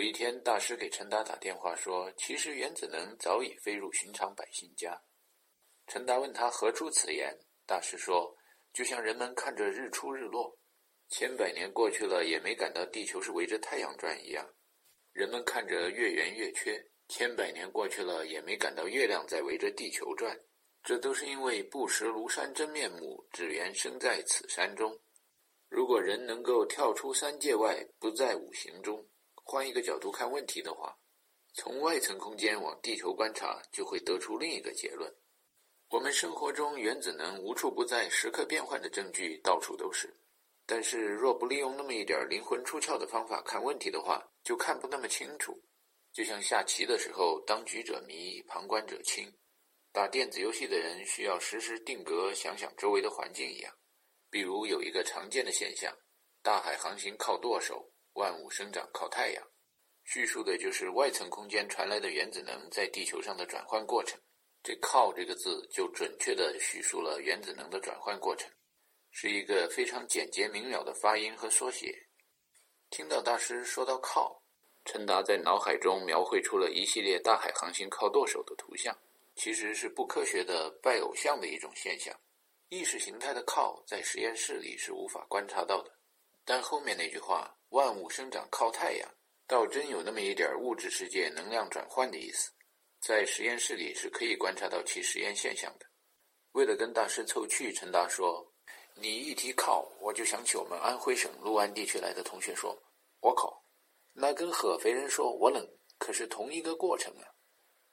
有一天，大师给陈达打电话说：“其实原子能早已飞入寻常百姓家。”陈达问他何出此言，大师说：“就像人们看着日出日落，千百年过去了也没感到地球是围着太阳转一样；人们看着月圆月缺，千百年过去了也没感到月亮在围着地球转。这都是因为不识庐山真面目，只缘身在此山中。如果人能够跳出三界外，不在五行中。”换一个角度看问题的话，从外层空间往地球观察，就会得出另一个结论：我们生活中原子能无处不在、时刻变换的证据到处都是。但是，若不利用那么一点灵魂出窍的方法看问题的话，就看不那么清楚。就像下棋的时候，当局者迷，旁观者清；打电子游戏的人需要时时定格，想想周围的环境一样。比如，有一个常见的现象：大海航行靠舵手。万物生长靠太阳，叙述的就是外层空间传来的原子能在地球上的转换过程。这“靠”这个字就准确地叙述了原子能的转换过程，是一个非常简洁明了的发音和缩写。听到大师说到“靠”，陈达在脑海中描绘出了一系列大海航行靠舵手的图像，其实是不科学的拜偶像的一种现象。意识形态的“靠”在实验室里是无法观察到的，但后面那句话。万物生长靠太阳，倒真有那么一点物质世界能量转换的意思，在实验室里是可以观察到其实验现象的。为了跟大师凑趣，陈达说：“你一提靠，我就想起我们安徽省六安地区来的同学说，我靠，那跟合肥人说我冷可是同一个过程啊。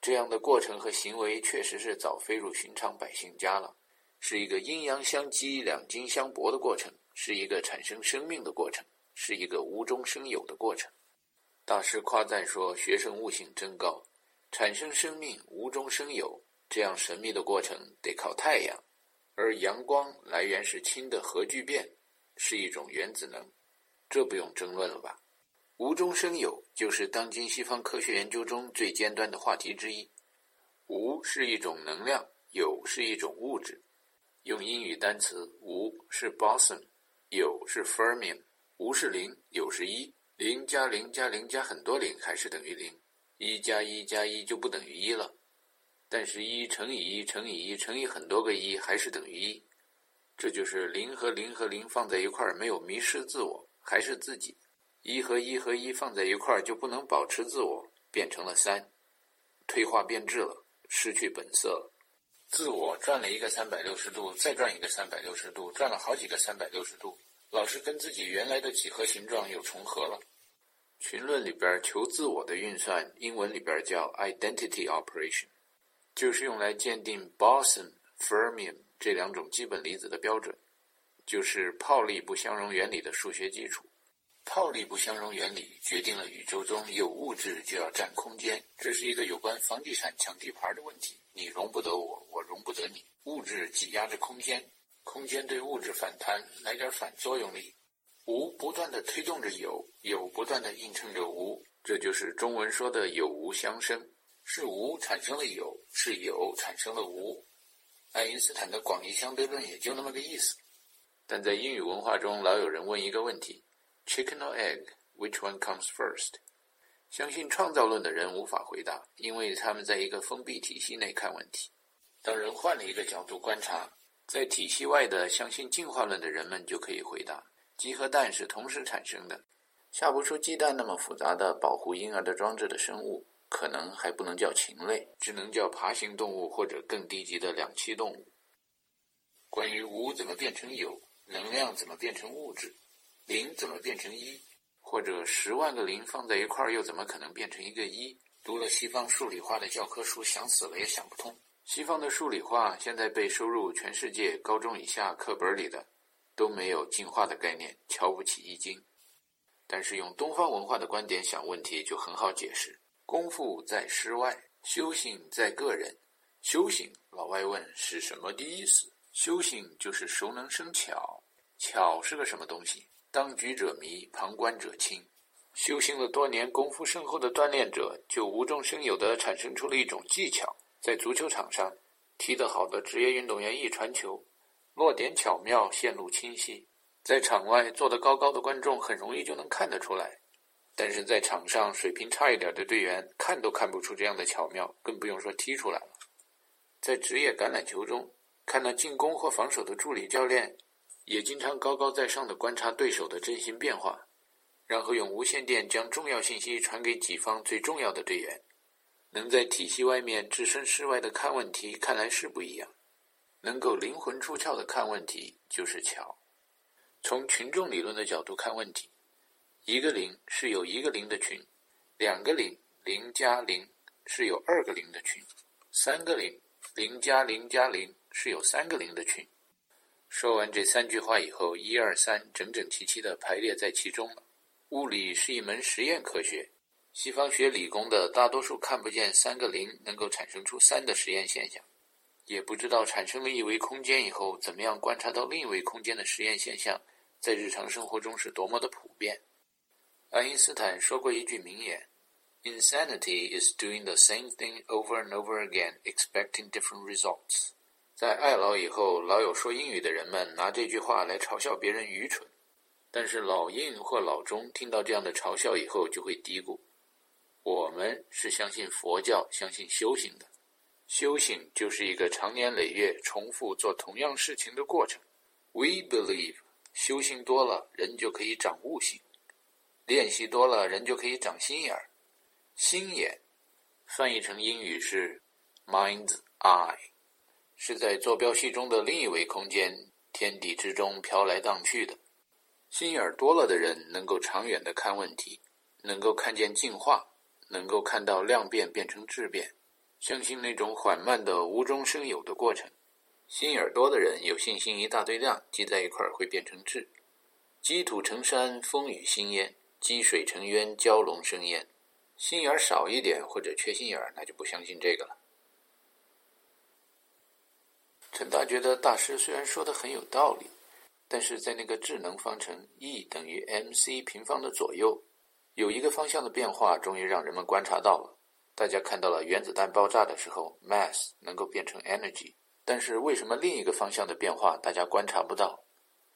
这样的过程和行为确实是早飞入寻常百姓家了，是一个阴阳相激、两金相搏的过程，是一个产生生命的过程。”是一个无中生有的过程。大师夸赞说：“学生悟性真高，产生生命无中生有，这样神秘的过程得靠太阳，而阳光来源是氢的核聚变，是一种原子能，这不用争论了吧？无中生有就是当今西方科学研究中最尖端的话题之一。无是一种能量，有是一种物质。用英语单词，无是 boson，有是 fermium。”无是零，有是一，零加零加零加很多零还是等于零，一加一加一就不等于一了。但是，一乘以一乘以一乘以很多个一还是等于一，这就是零和零和零放在一块儿没有迷失自我，还是自己；一和一和一放在一块儿就不能保持自我，变成了三，退化变质了，失去本色了。自我转了一个三百六十度，再转一个三百六十度，转了好几个三百六十度。老是跟自己原来的几何形状又重合了。群论里边求自我的运算，英文里边叫 identity operation，就是用来鉴定 boson、fermium 这两种基本粒子的标准，就是泡利不相容原理的数学基础。泡利不相容原理决定了宇宙中有物质就要占空间，这是一个有关房地产抢地盘的问题。你容不得我，我容不得你，物质挤压着空间。空间对物质反弹，来点反作用力，无不断的推动着有，有不断的映衬着无，这就是中文说的有无相生，是无产生了有，是有产生了无。爱因斯坦的广义相对论也就那么个意思。但在英语文化中，老有人问一个问题：chicken or egg，which one comes first？相信创造论的人无法回答，因为他们在一个封闭体系内看问题。当人换了一个角度观察。在体系外的相信进化论的人们就可以回答：鸡和蛋是同时产生的。下不出鸡蛋那么复杂的保护婴儿的装置的生物，可能还不能叫禽类，只能叫爬行动物或者更低级的两栖动物。关于无怎么变成有，能量怎么变成物质，零怎么变成一，或者十万个零放在一块儿又怎么可能变成一个一？读了西方数理化的教科书，想死了也想不通。西方的数理化现在被收入全世界高中以下课本里的，都没有进化的概念，瞧不起易经。但是用东方文化的观点想问题就很好解释：功夫在诗外，修行在个人。修行，老外问是什么的意思？修行就是熟能生巧，巧是个什么东西？当局者迷，旁观者清。修行了多年、功夫深厚的锻炼者，就无中生有地产生出了一种技巧。在足球场上，踢得好的职业运动员一传球，落点巧妙，线路清晰；在场外坐得高高的观众很容易就能看得出来。但是在场上水平差一点的队员看都看不出这样的巧妙，更不用说踢出来了。在职业橄榄球中，看到进攻或防守的助理教练，也经常高高在上的观察对手的阵型变化，然后用无线电将重要信息传给己方最重要的队员。能在体系外面置身事外的看问题，看来是不一样。能够灵魂出窍的看问题，就是巧。从群众理论的角度看问题，一个零是有一个零的群，两个零零加零是有二个零的群，三个零零加零加零是有三个零的群。说完这三句话以后，一二三整整齐齐的排列在其中了。物理是一门实验科学。西方学理工的大多数看不见三个零能够产生出三的实验现象，也不知道产生了一维空间以后，怎么样观察到另一维空间的实验现象，在日常生活中是多么的普遍。爱因斯坦说过一句名言：“Insanity is doing the same thing over and over again, expecting different results。”在爱老以后，老有说英语的人们拿这句话来嘲笑别人愚蠢，但是老印或老钟听到这样的嘲笑以后，就会嘀咕。我们是相信佛教、相信修行的，修行就是一个长年累月重复做同样事情的过程。We believe，修行多了，人就可以长悟性；练习多了，人就可以长心眼儿。心眼，翻译成英语是 mind's eye，是在坐标系中的另一维空间，天地之中飘来荡去的。心眼儿多了的人，能够长远的看问题，能够看见进化。能够看到量变变成质变，相信那种缓慢的无中生有的过程。心眼儿多的人有信心，一大堆量积在一块儿会变成质。积土成山，风雨兴焉；积水成渊，蛟龙生焉。心眼儿少一点或者缺心眼儿，那就不相信这个了。陈达觉得大师虽然说的很有道理，但是在那个智能方程 E 等于 mc 平方的左右。有一个方向的变化，终于让人们观察到了。大家看到了原子弹爆炸的时候，mass 能够变成 energy。但是为什么另一个方向的变化大家观察不到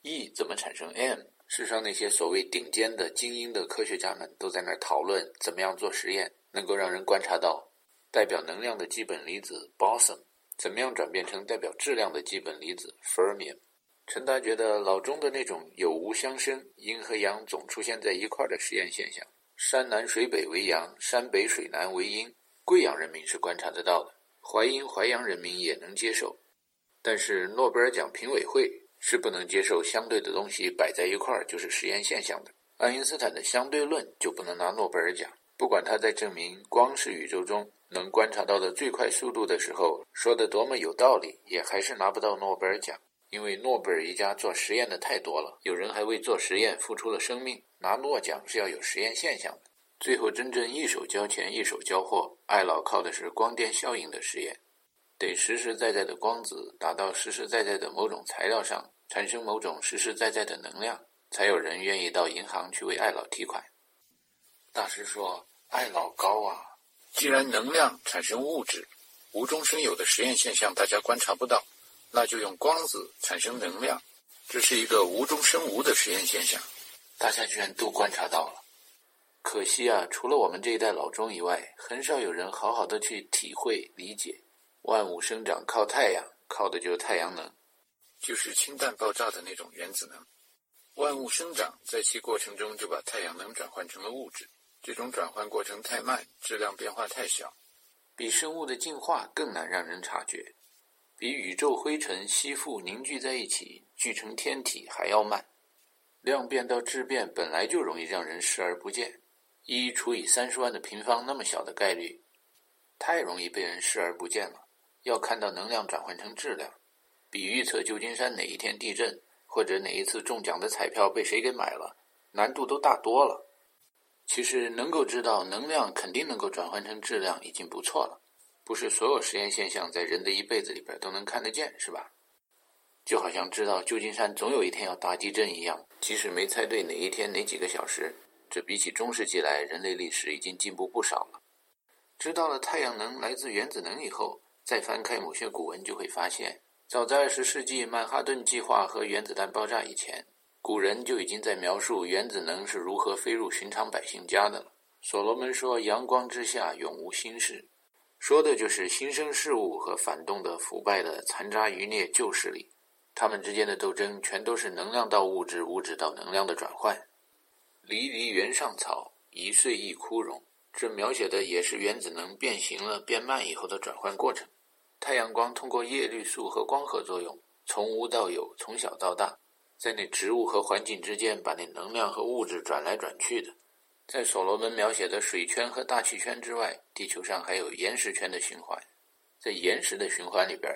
？E 怎么产生 m？世上那些所谓顶尖的精英的科学家们都在那儿讨论怎么样做实验，能够让人观察到代表能量的基本粒子 boson 怎么样转变成代表质量的基本粒子 fermion。陈达觉得老钟的那种有无相生、阴和阳总出现在一块儿的实验现象，山南水北为阳，山北水南为阴，贵阳人民是观察得到的，淮阴淮阳人民也能接受，但是诺贝尔奖评委会是不能接受相对的东西摆在一块儿就是实验现象的。爱因斯坦的相对论就不能拿诺贝尔奖，不管他在证明光是宇宙中能观察到的最快速度的时候说的多么有道理，也还是拿不到诺贝尔奖。因为诺贝尔一家做实验的太多了，有人还为做实验付出了生命。拿诺奖是要有实验现象的。最后真正一手交钱一手交货，爱老靠的是光电效应的实验，得实实在在的光子打到实实在在的某种材料上，产生某种实实在在的能量，才有人愿意到银行去为爱老提款。大师说：“爱老高啊！既然能量产生物质，无中生有的实验现象大家观察不到。”那就用光子产生能量，这是一个无中生无的实验现象，大家居然都观察到了。可惜啊，除了我们这一代老钟以外，很少有人好好的去体会理解。万物生长靠太阳，靠的就是太阳能，就是氢弹爆炸的那种原子能。万物生长在其过程中就把太阳能转换成了物质，这种转换过程太慢，质量变化太小，比生物的进化更难让人察觉。比宇宙灰尘吸附凝聚在一起聚成天体还要慢，量变到质变本来就容易让人视而不见。一除以三十万的平方那么小的概率，太容易被人视而不见了。要看到能量转换成质量，比预测旧金山哪一天地震或者哪一次中奖的彩票被谁给买了难度都大多了。其实能够知道能量肯定能够转换成质量已经不错了。不是所有实验现象在人的一辈子里边都能看得见，是吧？就好像知道旧金山总有一天要大地震一样，即使没猜对哪一天哪几个小时，这比起中世纪来，人类历史已经进步不少了。知道了太阳能来自原子能以后，再翻开某些古文，就会发现，早在二十世纪曼哈顿计划和原子弹爆炸以前，古人就已经在描述原子能是如何飞入寻常百姓家的了。所罗门说：“阳光之下永无新事。”说的就是新生事物和反动的腐败的残渣余孽旧势力，他们之间的斗争全都是能量到物质、物质到能量的转换。离离原上草，一岁一枯荣。这描写的也是原子能变形了、变慢以后的转换过程。太阳光通过叶绿素和光合作用，从无到有，从小到大，在那植物和环境之间把那能量和物质转来转去的。在所罗门描写的水圈和大气圈之外，地球上还有岩石圈的循环。在岩石的循环里边，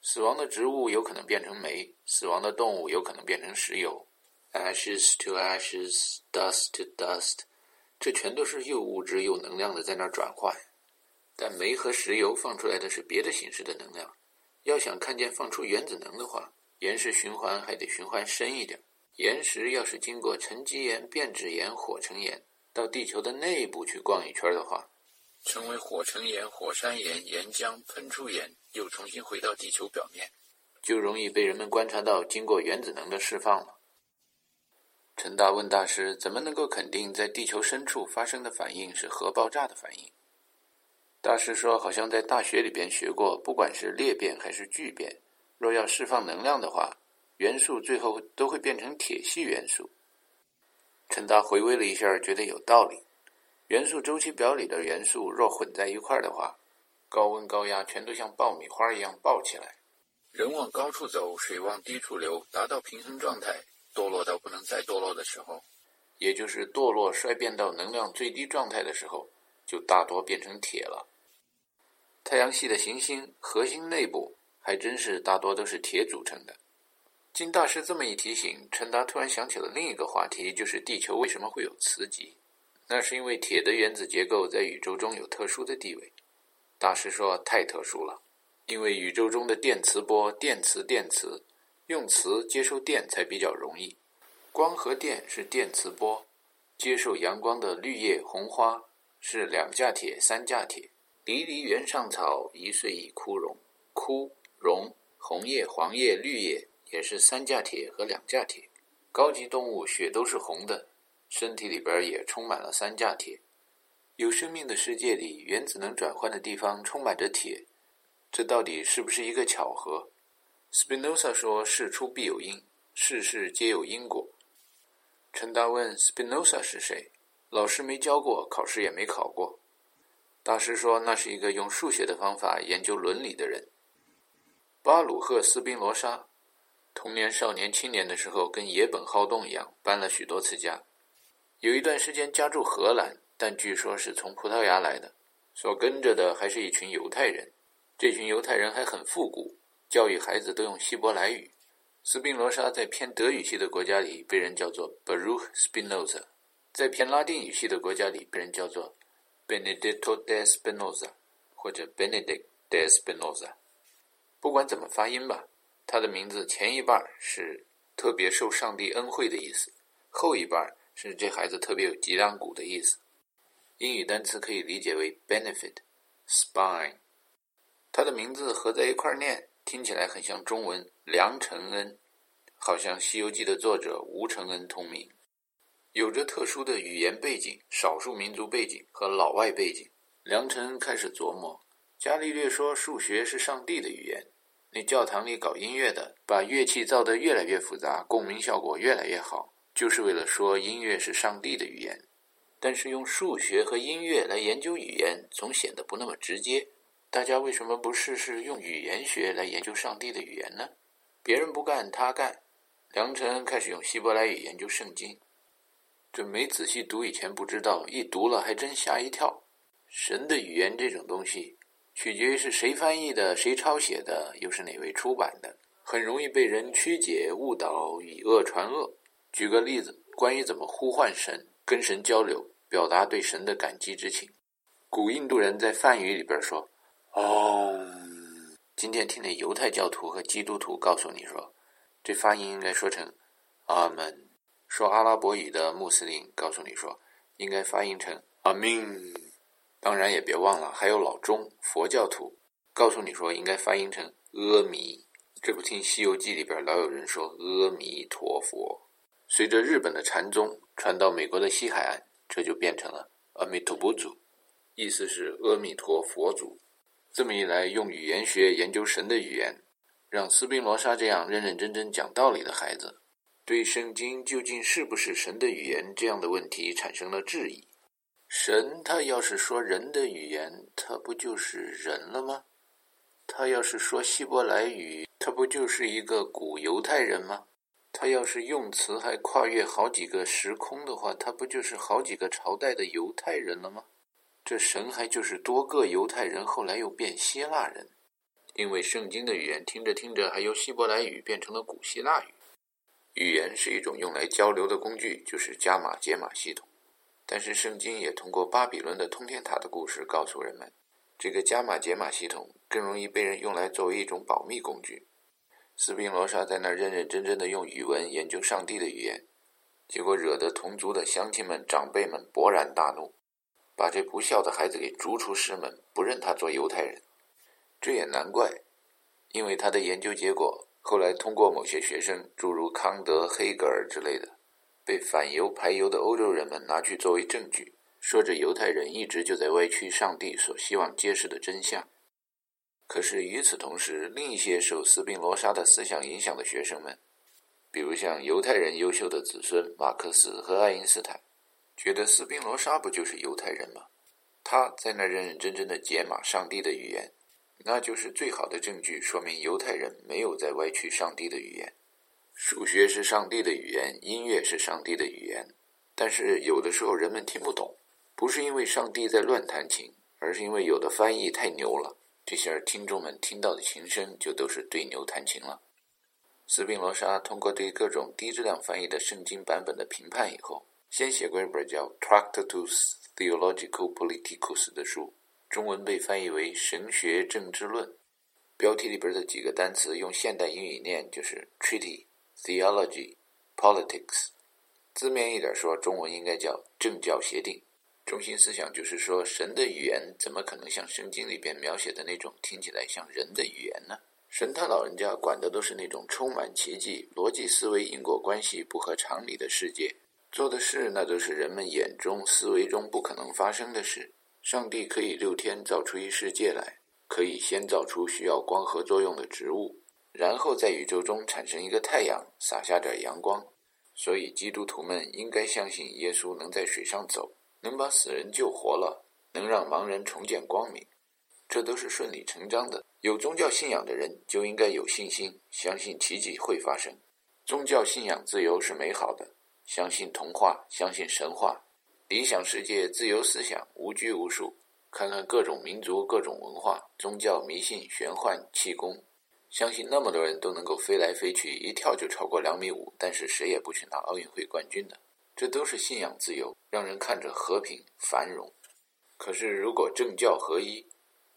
死亡的植物有可能变成煤，死亡的动物有可能变成石油。Ashes to ashes, dust to dust。这全都是又物质又能量的在那儿转换，但煤和石油放出来的是别的形式的能量。要想看见放出原子能的话，岩石循环还得循环深一点。岩石要是经过沉积岩、变质岩、火成岩，到地球的内部去逛一圈的话，成为火成岩、火山岩、岩浆喷出岩，又重新回到地球表面，就容易被人们观察到经过原子能的释放了。陈达问大师：“怎么能够肯定在地球深处发生的反应是核爆炸的反应？”大师说：“好像在大学里边学过，不管是裂变还是聚变，若要释放能量的话，元素最后都会变成铁系元素。”陈达回味了一下，觉得有道理。元素周期表里的元素若混在一块儿的话，高温高压全都像爆米花一样爆起来。人往高处走，水往低处流，达到平衡状态。堕落到不能再堕落的时候，也就是堕落衰变到能量最低状态的时候，就大多变成铁了。太阳系的行星核心内部还真是大多都是铁组成的。经大师这么一提醒，陈达突然想起了另一个话题，就是地球为什么会有磁极？那是因为铁的原子结构在宇宙中有特殊的地位。大师说太特殊了，因为宇宙中的电磁波，电磁电磁。用磁接收电才比较容易，光和电是电磁波，接受阳光的绿叶红花是两价铁三价铁。离离原上草，一岁一枯荣。枯荣红叶黄叶绿叶也是三价铁和两价铁。高级动物血都是红的，身体里边也充满了三价铁。有生命的世界里，原子能转换的地方充满着铁，这到底是不是一个巧合？？Spinoza 说：“事出必有因，事事皆有因果。”陈达问：“：“Spinoza 是谁？老师没教过，考试也没考过。”大师说：“那是一个用数学的方法研究伦理的人。”巴鲁赫·斯宾罗莎，童年、少年、青年的时候跟野本好动一样，搬了许多次家。有一段时间家住荷兰，但据说是从葡萄牙来的。所跟着的还是一群犹太人，这群犹太人还很复古。教育孩子都用希伯来语。斯宾罗莎在偏德语系的国家里被人叫做 Baruch Spinoza，在偏拉丁语系的国家里被人叫做 Benedetto de Spinoza 或者 Benedict de Spinoza。不管怎么发音吧，他的名字前一半是特别受上帝恩惠的意思，后一半是这孩子特别有脊梁骨的意思。英语单词可以理解为 benefit、spine。他的名字合在一块念。听起来很像中文梁承恩，好像《西游记》的作者吴承恩同名，有着特殊的语言背景、少数民族背景和老外背景。梁承恩开始琢磨，伽利略说数学是上帝的语言，那教堂里搞音乐的把乐器造得越来越复杂，共鸣效果越来越好，就是为了说音乐是上帝的语言。但是用数学和音乐来研究语言，总显得不那么直接。大家为什么不试试用语言学来研究上帝的语言呢？别人不干，他干。梁辰开始用希伯来语研究圣经，这没仔细读以前不知道，一读了还真吓一跳。神的语言这种东西，取决于是谁翻译的、谁抄写的，又是哪位出版的，很容易被人曲解、误导，以讹传讹。举个例子，关于怎么呼唤神、跟神交流、表达对神的感激之情，古印度人在梵语里边说。哦，今天听那犹太教徒和基督徒告诉你说，这发音应该说成阿门。说阿拉伯语的穆斯林告诉你说，应该发音成阿明。当然也别忘了，还有老钟佛教徒告诉你说，应该发音成阿弥。这不听《西游记》里边老有人说阿弥陀佛。随着日本的禅宗传到美国的西海岸，这就变成了阿弥陀佛祖，意思是阿弥陀佛祖。这么一来，用语言学研究神的语言，让斯宾罗莎这样认认真真讲道理的孩子，对圣经究竟是不是神的语言这样的问题产生了质疑。神他要是说人的语言，他不就是人了吗？他要是说希伯来语，他不就是一个古犹太人吗？他要是用词还跨越好几个时空的话，他不就是好几个朝代的犹太人了吗？这神还就是多个犹太人，后来又变希腊人，因为圣经的语言听着听着，还由希伯来语变成了古希腊语。语言是一种用来交流的工具，就是加码解码系统。但是圣经也通过巴比伦的通天塔的故事告诉人们，这个加码解码系统更容易被人用来作为一种保密工具。斯宾罗莎在那儿认认真真的用语文研究上帝的语言，结果惹得同族的乡亲们、长辈们勃然大怒，把这不孝的孩子给逐出师门，不认他做犹太人。这也难怪，因为他的研究结果后来通过某些学生，诸如康德、黑格尔之类的，被反犹排犹的欧洲人们拿去作为证据，说着犹太人一直就在歪曲上帝所希望揭示的真相。可是与此同时，另一些受斯宾罗莎的思想影响的学生们，比如像犹太人优秀的子孙马克思和爱因斯坦，觉得斯宾罗莎不就是犹太人吗？他在那认认真真的解码上帝的语言，那就是最好的证据，说明犹太人没有在歪曲上帝的语言。数学是上帝的语言，音乐是上帝的语言，但是有的时候人们听不懂，不是因为上帝在乱弹琴，而是因为有的翻译太牛了。这下听众们听到的琴声就都是对牛弹琴了。斯宾罗莎通过对各种低质量翻译的圣经版本的评判以后，先写过一本叫《Tractatus Theologico Politicus》的书，中文被翻译为《神学政治论》。标题里边的几个单词用现代英语念就是 “treaty”、“theology”、“politics”。字面一点说，中文应该叫“政教协定”。中心思想就是说，神的语言怎么可能像圣经里边描写的那种听起来像人的语言呢？神他老人家管的都是那种充满奇迹、逻辑思维、因果关系不合常理的世界，做的事那都是人们眼中、思维中不可能发生的事。上帝可以六天造出一世界来，可以先造出需要光合作用的植物，然后在宇宙中产生一个太阳，洒下点阳光。所以基督徒们应该相信耶稣能在水上走。能把死人救活了，能让盲人重见光明，这都是顺理成章的。有宗教信仰的人就应该有信心，相信奇迹会发生。宗教信仰自由是美好的，相信童话，相信神话，理想世界自由思想，无拘无束。看看各种民族、各种文化、宗教迷信、玄幻、气功，相信那么多人都能够飞来飞去，一跳就超过两米五，但是谁也不去拿奥运会冠军的。这都是信仰自由，让人看着和平繁荣。可是，如果政教合一，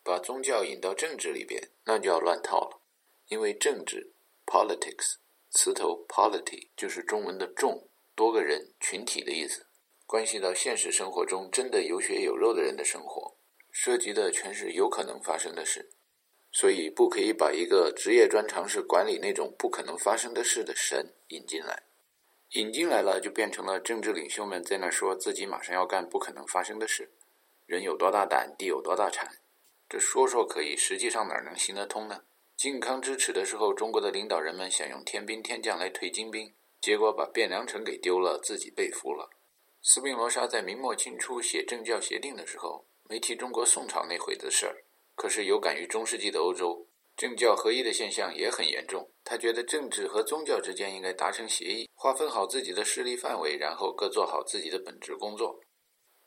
把宗教引到政治里边，那就要乱套了。因为政治 （politics） 词头 “polity” 就是中文的“众”，多个人、群体的意思，关系到现实生活中真的有血有肉的人的生活，涉及的全是有可能发生的事。所以，不可以把一个职业专长是管理那种不可能发生的事的神引进来。引进来了，就变成了政治领袖们在那说自己马上要干不可能发生的事。人有多大胆，地有多大产。这说说可以，实际上哪能行得通呢？靖康之耻的时候，中国的领导人们想用天兵天将来退金兵，结果把汴梁城给丢了，自己被俘了。斯宾罗莎在明末清初写政教协定的时候，没提中国宋朝那会子事儿，可是有感于中世纪的欧洲。政教合一的现象也很严重。他觉得政治和宗教之间应该达成协议，划分好自己的势力范围，然后各做好自己的本职工作。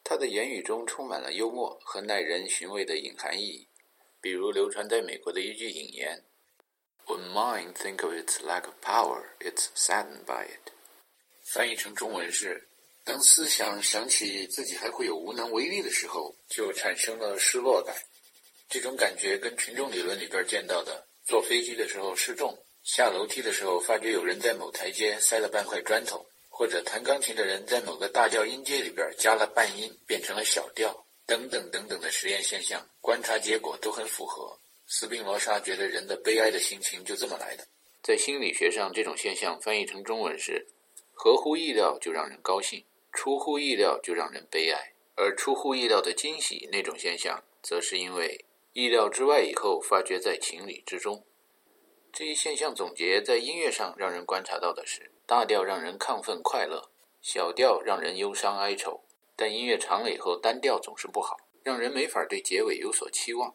他的言语中充满了幽默和耐人寻味的隐含意义，比如流传在美国的一句引言：“When mind think of its lack of power, it's saddened by it。”翻译成中文是：当思想想起自己还会有无能为力的时候，就产生了失落感。这种感觉跟群众理论里边见到的坐飞机的时候失重、下楼梯的时候发觉有人在某台阶塞了半块砖头，或者弹钢琴的人在某个大调音阶里边加了半音变成了小调等等等等的实验现象，观察结果都很符合。斯宾罗莎觉得人的悲哀的心情就这么来的。在心理学上，这种现象翻译成中文是：合乎意料就让人高兴，出乎意料就让人悲哀。而出乎意料的惊喜那种现象，则是因为意料之外以后发觉在情理之中。这一现象总结在音乐上让人观察到的是：大调让人亢奋快乐，小调让人忧伤哀愁。但音乐长了以后，单调总是不好，让人没法对结尾有所期望。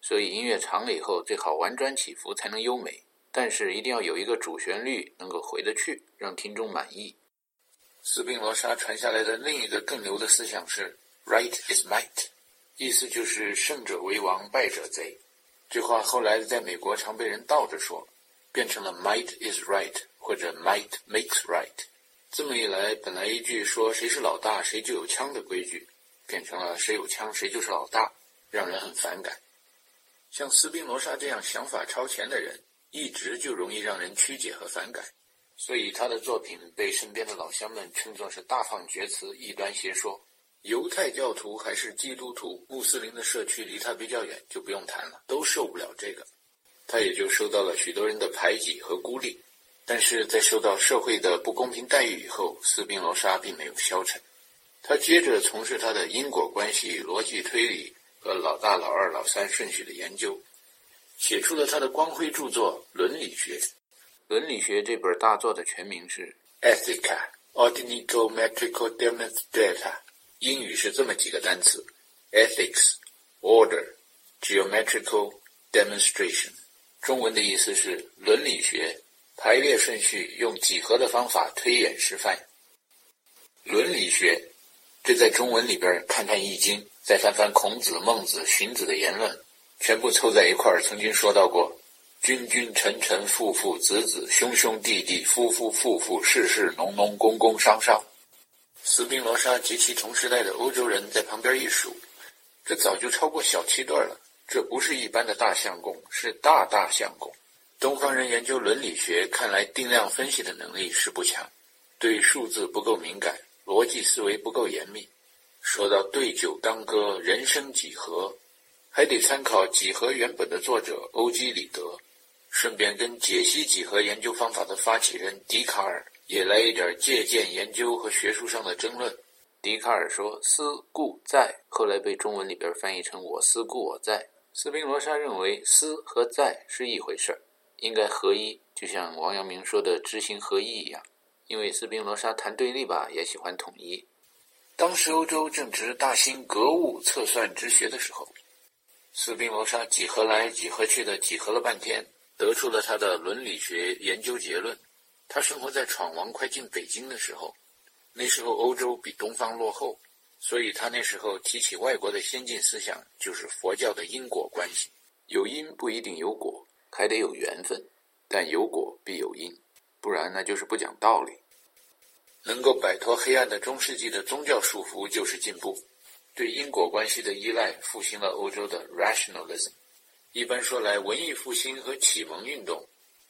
所以音乐长了以后，最好婉转起伏才能优美。但是一定要有一个主旋律能够回得去，让听众满意。斯宾罗莎传下来的另一个更牛的思想是 “right is might”，意思就是胜者为王，败者贼。这话后来在美国常被人倒着说，变成了 “might is right” 或者 “might makes right”。这么一来，本来一句说谁是老大谁就有枪的规矩，变成了谁有枪谁就是老大，让人很反感。像斯宾罗莎这样想法超前的人，一直就容易让人曲解和反感。所以他的作品被身边的老乡们称作是大放厥词、异端邪说。犹太教徒还是基督徒，穆斯林的社区离他比较远，就不用谈了，都受不了这个。他也就受到了许多人的排挤和孤立。但是在受到社会的不公平待遇以后，斯宾罗莎并没有消沉，他接着从事他的因果关系、逻辑推理和老大、老二、老三顺序的研究，写出了他的光辉著作《伦理学》。《伦理学》这本大作的全名是《Ethica Ordinical Metrical Demonstrata》，英语是这么几个单词：Ethics、Order、Geometrical Demonstration。中文的意思是伦理学排列顺序，用几何的方法推演示范。伦理学，这在中文里边看看《易经》，再翻翻孔子、孟子、荀子的言论，全部凑在一块儿，曾经说到过。君君臣臣父父子子兄兄弟弟夫夫妇妇事事农农工工商商，斯宾罗莎及其同时代的欧洲人在旁边一数，这早就超过小七段了。这不是一般的大相公，是大大相公。东方人研究伦理学，看来定量分析的能力是不强，对数字不够敏感，逻辑思维不够严密。说到对酒当歌，人生几何，还得参考几何原本的作者欧几里得。顺便跟解析几何研究方法的发起人笛卡尔也来一点借鉴研究和学术上的争论。笛卡尔说：“思故在”，后来被中文里边翻译成“我思故我在”。斯宾罗莎认为思和在是一回事儿，应该合一，就像王阳明说的“知行合一”一样。因为斯宾罗莎谈对立吧，也喜欢统一。当时欧洲正值大兴格物测算之学的时候，斯宾罗莎几何来几何去的几何了半天。得出了他的伦理学研究结论。他生活在闯王快进北京的时候，那时候欧洲比东方落后，所以他那时候提起外国的先进思想，就是佛教的因果关系。有因不一定有果，还得有缘分，但有果必有因，不然那就是不讲道理。能够摆脱黑暗的中世纪的宗教束缚就是进步。对因果关系的依赖，复兴了欧洲的 rationalism。一般说来，文艺复兴和启蒙运动，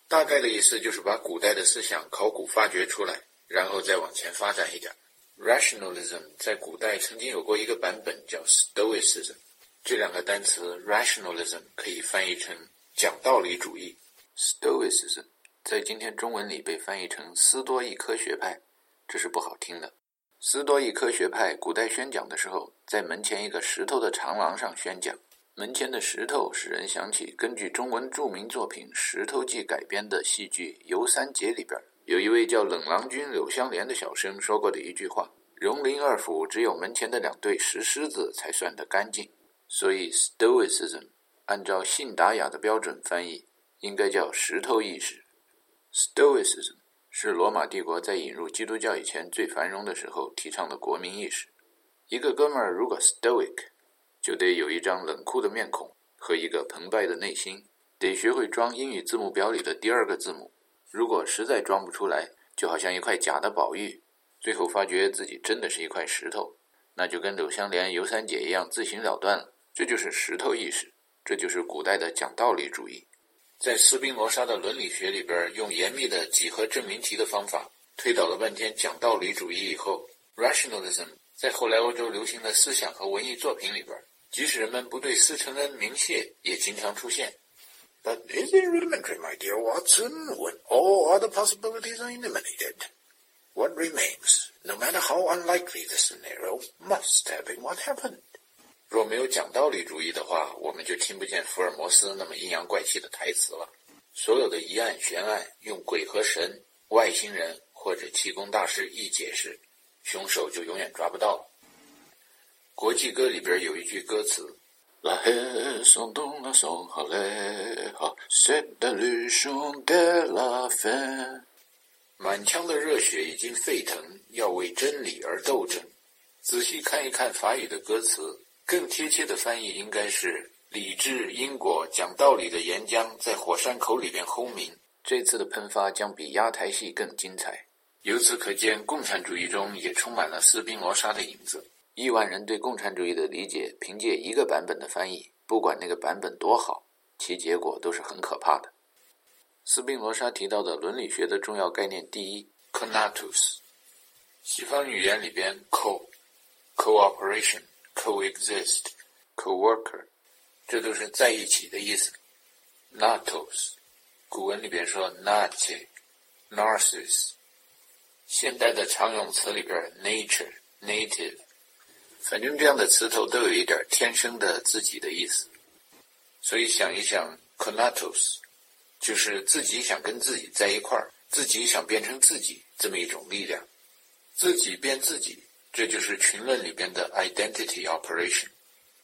大概的意思就是把古代的思想考古发掘出来，然后再往前发展一点。Rationalism 在古代曾经有过一个版本叫 Stoicism，这两个单词 Rationalism 可以翻译成讲道理主义，Stoicism 在今天中文里被翻译成斯多伊科学派，这是不好听的。斯多伊科学派古代宣讲的时候，在门前一个石头的长廊上宣讲。门前的石头使人想起根据中文著名作品《石头记》改编的戏剧《游三姐》里边，有一位叫冷郎君柳香莲的小生说过的一句话：“荣林二府只有门前的两对石狮子才算得干净。”所以，Stoicism 按照信达雅的标准翻译，应该叫石头意识。Stoicism 是罗马帝国在引入基督教以前最繁荣的时候提倡的国民意识。一个哥们儿如果 Stoic。就得有一张冷酷的面孔和一个澎湃的内心，得学会装英语字母表里的第二个字母。如果实在装不出来，就好像一块假的宝玉，最后发觉自己真的是一块石头，那就跟柳湘莲、尤三姐一样自行了断了。这就是石头意识，这就是古代的讲道理主义。在斯宾罗莎的伦理学里边，用严密的几何证明题的方法推导了半天讲道理主义以后，rationalism 在后来欧洲流行的思想和文艺作品里边。即使人们不对司承恩明谢，也经常出现。But is it rudimentary, my dear Watson, when all other possibilities are eliminated? What remains, no matter how unlikely the scenario, must have been what happened. 若没有讲道理主义的话，我们就听不见福尔摩斯那么阴阳怪气的台词了。所有的疑案悬案，用鬼和神、外星人或者气功大师一解释，凶手就永远抓不到了。国际歌里边有一句歌词。满腔的热血已经沸腾，要为真理而斗争。仔细看一看法语的歌词，更贴切的翻译应该是“理智、因果、讲道理的岩浆在火山口里边轰鸣”。这次的喷发将比压台戏更精彩。由此可见，共产主义中也充满了斯宾罗莎的影子。亿万人对共产主义的理解，凭借一个版本的翻译，不管那个版本多好，其结果都是很可怕的。斯宾罗莎提到的伦理学的重要概念，第一，conatus，西方语言里边，co，cooperation，coexist，coworker，这都是在一起的意思。natus，古文里边说 nate、narcissus，现代的常用词里边 nature，native，反正这样的词头都有一点天生的自己的意思。所以想一想，conatus。就是自己想跟自己在一块儿，自己想变成自己这么一种力量，自己变自己，这就是群论里边的 identity operation。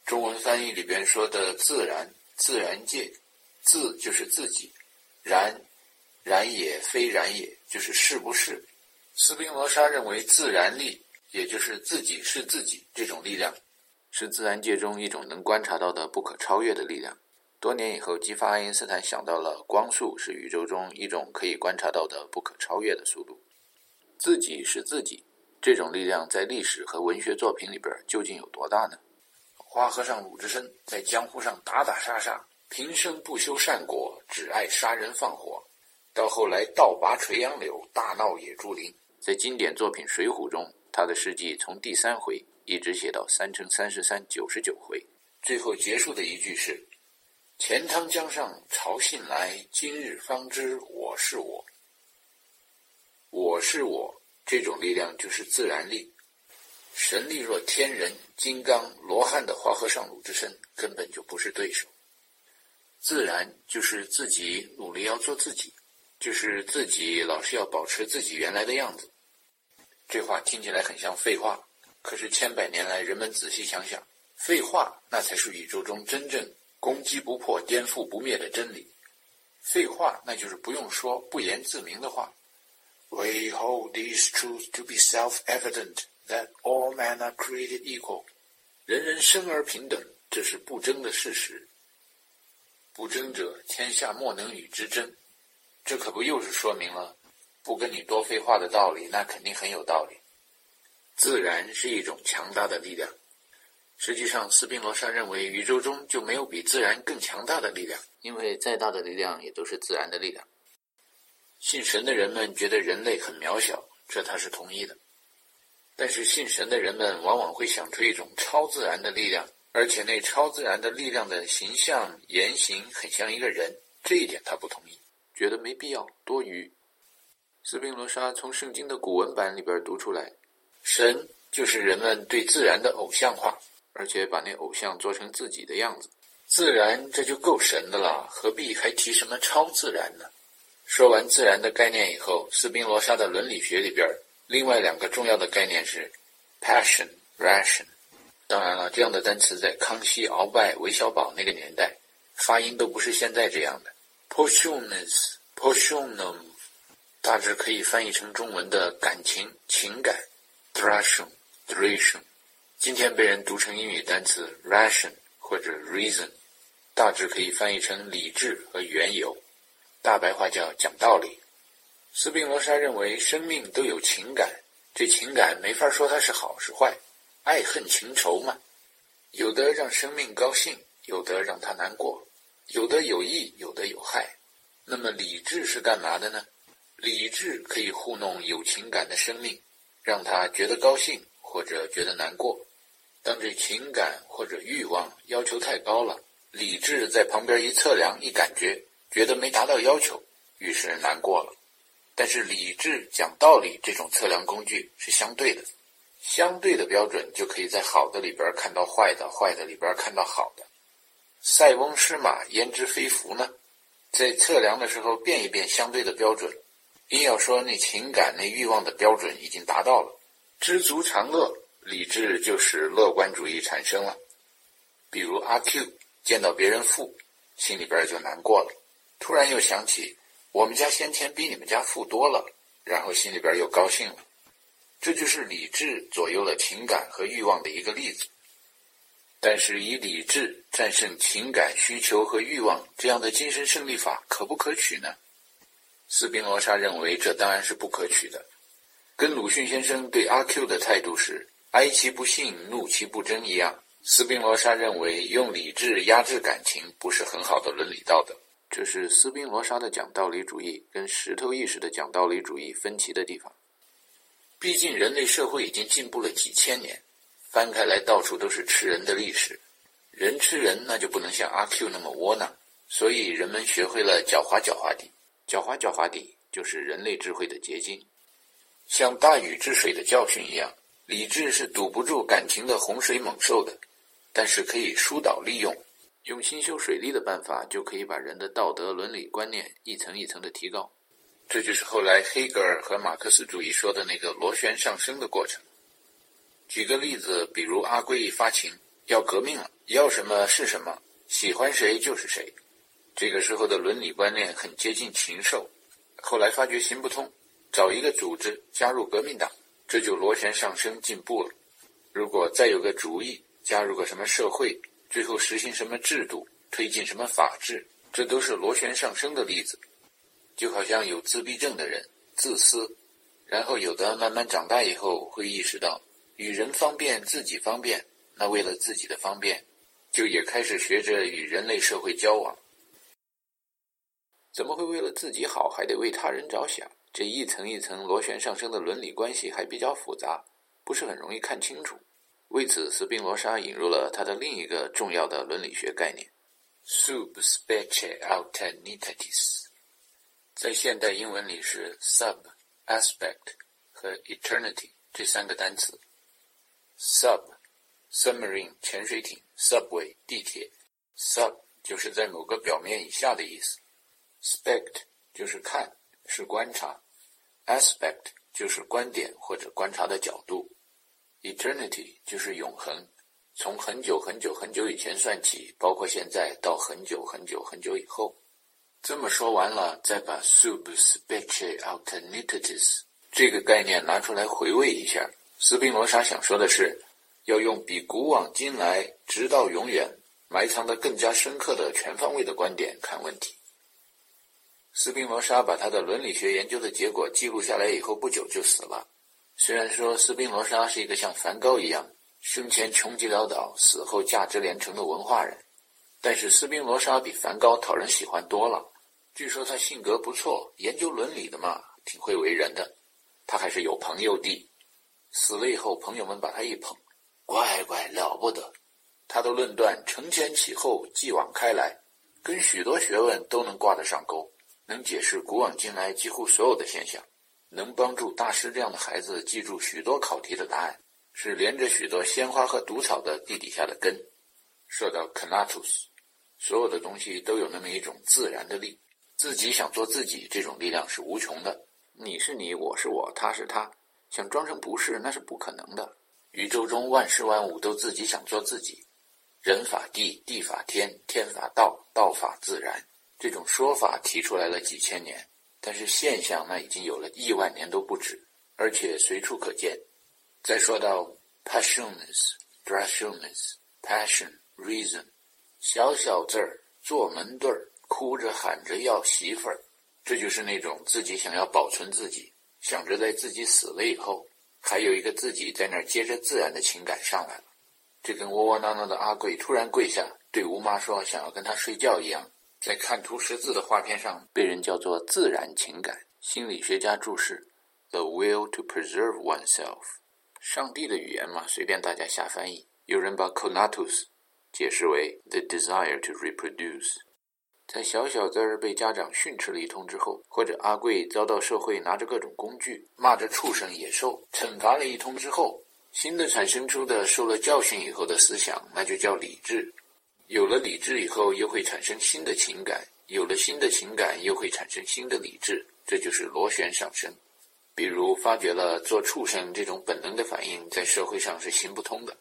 中文翻译里边说的自然、自然界，自就是自己，然然也非然也，就是是不是。斯宾罗莎认为自然力，也就是自己是自己这种力量，是自然界中一种能观察到的不可超越的力量。多年以后，激发爱因斯坦想到了光速是宇宙中一种可以观察到的不可超越的速度。自己是自己，这种力量在历史和文学作品里边究竟有多大呢？花和尚鲁智深在江湖上打打杀杀，平生不修善果，只爱杀人放火。到后来倒拔垂杨柳，大闹野猪林。在经典作品《水浒》中，他的事迹从第三回一直写到三乘三十三九十九回，最后结束的一句是。钱塘江上潮信来，今日方知我是我。我是我，这种力量就是自然力。神力若天人、金刚、罗汉的花和尚鲁智深根本就不是对手。自然就是自己努力要做自己，就是自己老是要保持自己原来的样子。这话听起来很像废话，可是千百年来人们仔细想想，废话那才是宇宙中真正。攻击不破、颠覆不灭的真理，废话，那就是不用说、不言自明的话。We hold these truths to be self-evident that all men are created equal，人人生而平等，这是不争的事实。不争者，天下莫能与之争。这可不又是说明了，不跟你多废话的道理，那肯定很有道理。自然是一种强大的力量。实际上，斯宾罗莎认为宇宙中就没有比自然更强大的力量，因为再大的力量也都是自然的力量。信神的人们觉得人类很渺小，这他是同意的。但是信神的人们往往会想出一种超自然的力量，而且那超自然的力量的形象、言行很像一个人，这一点他不同意，觉得没必要、多余。斯宾罗莎从圣经的古文版里边读出来，神就是人们对自然的偶像化。而且把那偶像做成自己的样子，自然这就够神的了，何必还提什么超自然呢？说完自然的概念以后，斯宾罗莎的伦理学里边，另外两个重要的概念是 passion、ration。当然了，这样的单词在康熙、鳌拜、韦小宝那个年代，发音都不是现在这样的。passionis、passionum，大致可以翻译成中文的感情、情感。thrashum、thrashum。今天被人读成英语单词 ration 或者 reason，大致可以翻译成理智和缘由，大白话叫讲道理。斯宾罗莎认为生命都有情感，这情感没法说它是好是坏，爱恨情仇嘛，有的让生命高兴，有的让他难过，有的有益，有的有害。那么理智是干嘛的呢？理智可以糊弄有情感的生命，让他觉得高兴或者觉得难过。当这情感或者欲望要求太高了，理智在旁边一测量一感觉，觉得没达到要求，于是难过了。但是理智、讲道理这种测量工具是相对的，相对的标准就可以在好的里边看到坏的，坏的里边看到好的。塞翁失马，焉知非福呢？在测量的时候变一变相对的标准，硬要说那情感、那欲望的标准已经达到了，知足常乐，理智就使乐观主义产生了。比如阿 Q 见到别人富，心里边就难过了，突然又想起我们家先前比你们家富多了，然后心里边又高兴了。这就是理智左右了情感和欲望的一个例子。但是以理智战胜情感需求和欲望这样的精神胜利法可不可取呢？斯宾罗莎认为这当然是不可取的。跟鲁迅先生对阿 Q 的态度是哀其不幸，怒其不争一样，斯宾罗莎认为用理智压制感情不是很好的伦理道德。这是斯宾罗莎的讲道理主义跟石头意识的讲道理主义分歧的地方。毕竟人类社会已经进步了几千年。翻开来，到处都是吃人的历史。人吃人，那就不能像阿 Q 那么窝囊。所以人们学会了狡猾狡猾地，狡猾狡猾地就是人类智慧的结晶。像大禹治水的教训一样，理智是堵不住感情的洪水猛兽的，但是可以疏导利用。用新修水利的办法，就可以把人的道德伦理观念一层一层的提高。这就是后来黑格尔和马克思主义说的那个螺旋上升的过程。举个例子，比如阿贵发情要革命了，要什么是什么，喜欢谁就是谁。这个时候的伦理观念很接近禽兽，后来发觉行不通，找一个组织加入革命党，这就螺旋上升进步了。如果再有个主意，加入个什么社会，最后实行什么制度，推进什么法治，这都是螺旋上升的例子。就好像有自闭症的人自私，然后有的慢慢长大以后会意识到。与人方便，自己方便，那为了自己的方便，就也开始学着与人类社会交往。怎么会为了自己好，还得为他人着想？这一层一层螺旋上升的伦理关系还比较复杂，不是很容易看清楚。为此，斯宾罗莎引入了他的另一个重要的伦理学概念 “sub specie alternitatis”。在现代英文里是 “sub aspect” 和 “eternity” 这三个单词。Sub，submarine 潜水艇，subway 地铁，sub 就是在某个表面以下的意思，spect 就是看，是观察，aspect 就是观点或者观察的角度，eternity 就是永恒，从很久很久很久以前算起，包括现在到很久很久很久以后。这么说完了，再把 sub specie alternatives 这个概念拿出来回味一下。斯宾罗莎想说的是，要用比古往今来直到永远埋藏的更加深刻的全方位的观点看问题。斯宾罗莎把他的伦理学研究的结果记录下来以后，不久就死了。虽然说斯宾罗莎是一个像梵高一样生前穷极潦倒、死后价值连城的文化人，但是斯宾罗莎比梵高讨人喜欢多了。据说他性格不错，研究伦理的嘛，挺会为人的。他还是有朋友的。死了以后，朋友们把他一捧，乖乖了不得。他的论断承前启后，继往开来，跟许多学问都能挂得上钩，能解释古往今来几乎所有的现象，能帮助大师这样的孩子记住许多考题的答案，是连着许多鲜花和毒草的地底下的根。说到 c a n a t u s 所有的东西都有那么一种自然的力，自己想做自己，这种力量是无穷的。你是你，我是我，他是他。想装成不是，那是不可能的。宇宙中万事万物都自己想做自己，人法地，地法天，天法道，道法自然。这种说法提出来了几千年，但是现象那已经有了亿万年都不止，而且随处可见。再说到 passionless, passionless, passion, reason，小小字儿做门对儿，哭着喊着要媳妇儿，这就是那种自己想要保存自己。想着在自己死了以后，还有一个自己在那儿接着自然的情感上来了，这跟窝窝囊囊的阿贵突然跪下对吴妈说想要跟他睡觉一样，在看图识字的画片上被人叫做自然情感。心理学家注释：The will to preserve oneself。上帝的语言嘛，随便大家瞎翻译。有人把 conatus 解释为 the desire to reproduce。在小小子儿被家长训斥了一通之后，或者阿贵遭到社会拿着各种工具骂着畜生野兽惩罚了一通之后，新的产生出的受了教训以后的思想，那就叫理智。有了理智以后，又会产生新的情感；有了新的情感，又会产生新的理智。这就是螺旋上升。比如发觉了做畜生这种本能的反应在社会上是行不通的，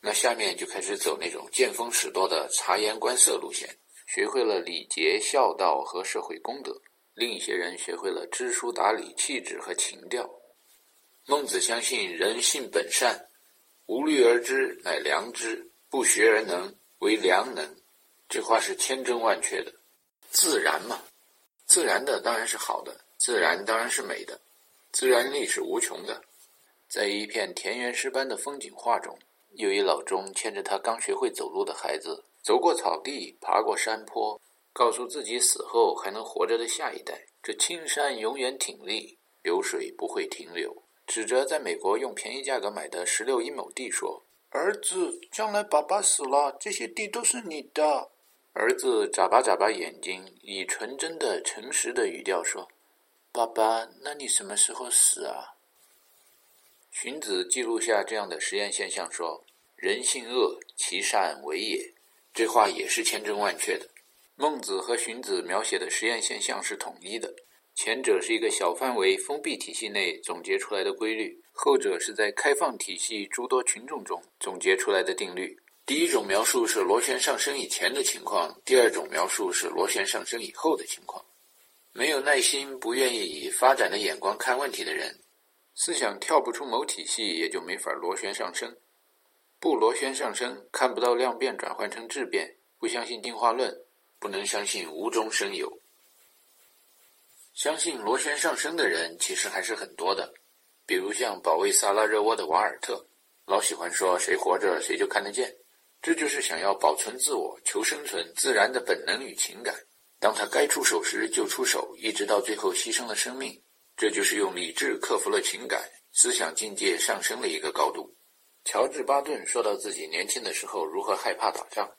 那下面就开始走那种见风使舵的察言观色路线，学会了礼节孝道和社会公德。另一些人学会了知书达理、气质和情调。孟子相信人性本善，无虑而知乃良知，不学而能。为良能，这话是千真万确的。自然嘛，自然的当然是好的，自然当然是美的，自然力是无穷的。在一片田园诗般的风景画中，有一老钟牵着他刚学会走路的孩子，走过草地，爬过山坡，告诉自己死后还能活着的下一代：这青山永远挺立，流水不会停留。指着在美国用便宜价格买的十六英亩地说。儿子，将来爸爸死了，这些地都是你的。儿子眨巴眨巴眼睛，以纯真的、诚实的语调说：“爸爸，那你什么时候死啊？”荀子记录下这样的实验现象，说：“人性恶，其善为也。”这话也是千真万确的。孟子和荀子描写的实验现象是统一的。前者是一个小范围封闭体系内总结出来的规律，后者是在开放体系诸多群众中总结出来的定律。第一种描述是螺旋上升以前的情况，第二种描述是螺旋上升以后的情况。没有耐心、不愿意以发展的眼光看问题的人，思想跳不出某体系，也就没法螺旋上升。不螺旋上升，看不到量变转换成质变，不相信进化论，不能相信无中生有。相信螺旋上升的人其实还是很多的，比如像保卫萨拉热窝的瓦尔特，老喜欢说谁活着谁就看得见，这就是想要保存自我、求生存自然的本能与情感。当他该出手时就出手，一直到最后牺牲了生命，这就是用理智克服了情感，思想境界上升了一个高度。乔治·巴顿说到自己年轻的时候如何害怕打仗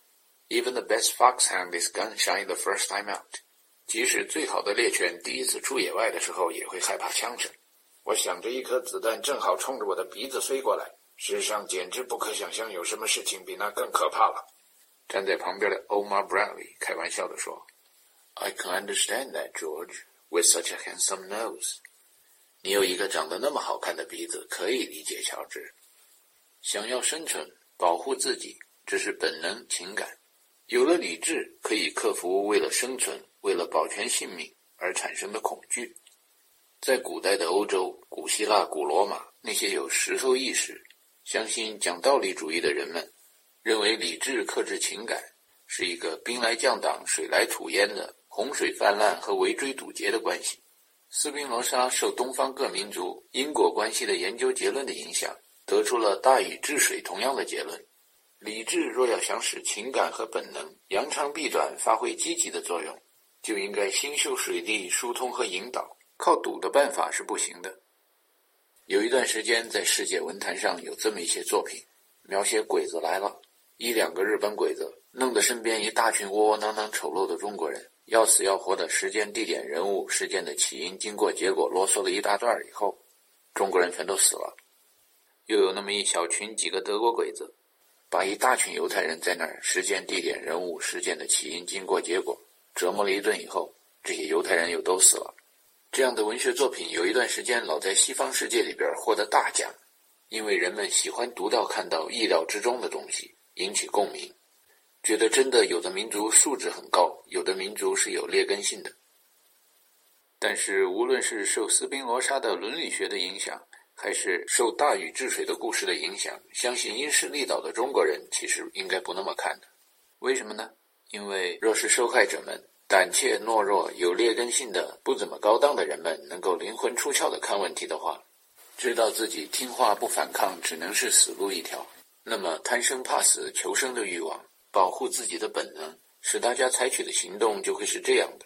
，Even the best foxhound is gun shy the first time out。即使最好的猎犬第一次出野外的时候，也会害怕枪声。我想着一颗子弹正好冲着我的鼻子飞过来，世上简直不可想象有什么事情比那更可怕了。站在旁边的 Omar Bradley 开玩笑地说：“I can understand that, George, with such a handsome nose。”你有一个长得那么好看的鼻子，可以理解，乔治。想要生存，保护自己，这是本能情感。有了理智，可以克服为了生存。为了保全性命而产生的恐惧，在古代的欧洲、古希腊、古罗马，那些有石头意识、相信讲道理主义的人们，认为理智克制情感是一个兵来将挡、水来土掩的洪水泛滥和围追堵截的关系。斯宾罗莎受东方各民族因果关系的研究结论的影响，得出了大禹治水同样的结论：理智若要想使情感和本能扬长避短，发挥积极的作用。就应该兴修水利、疏通和引导，靠赌的办法是不行的。有一段时间，在世界文坛上有这么一些作品，描写鬼子来了，一两个日本鬼子弄得身边一大群窝窝囊囊、丑陋的中国人，要死要活的时间、地点、人物、事件的起因、经过、结果啰嗦了一大段以后，中国人全都死了。又有那么一小群几个德国鬼子，把一大群犹太人在那儿时间、地点、人物、事件的起因、经过、结果。折磨了一顿以后，这些犹太人又都死了。这样的文学作品有一段时间老在西方世界里边获得大奖，因为人们喜欢读到看到意料之中的东西，引起共鸣，觉得真的有的民族素质很高，有的民族是有劣根性的。但是无论是受斯宾罗莎的伦理学的影响，还是受大禹治水的故事的影响，相信因势利导的中国人其实应该不那么看的。为什么呢？因为若是受害者们胆怯懦弱、有劣根性的、不怎么高档的人们能够灵魂出窍的看问题的话，知道自己听话不反抗只能是死路一条，那么贪生怕死、求生的欲望、保护自己的本能，使大家采取的行动就会是这样的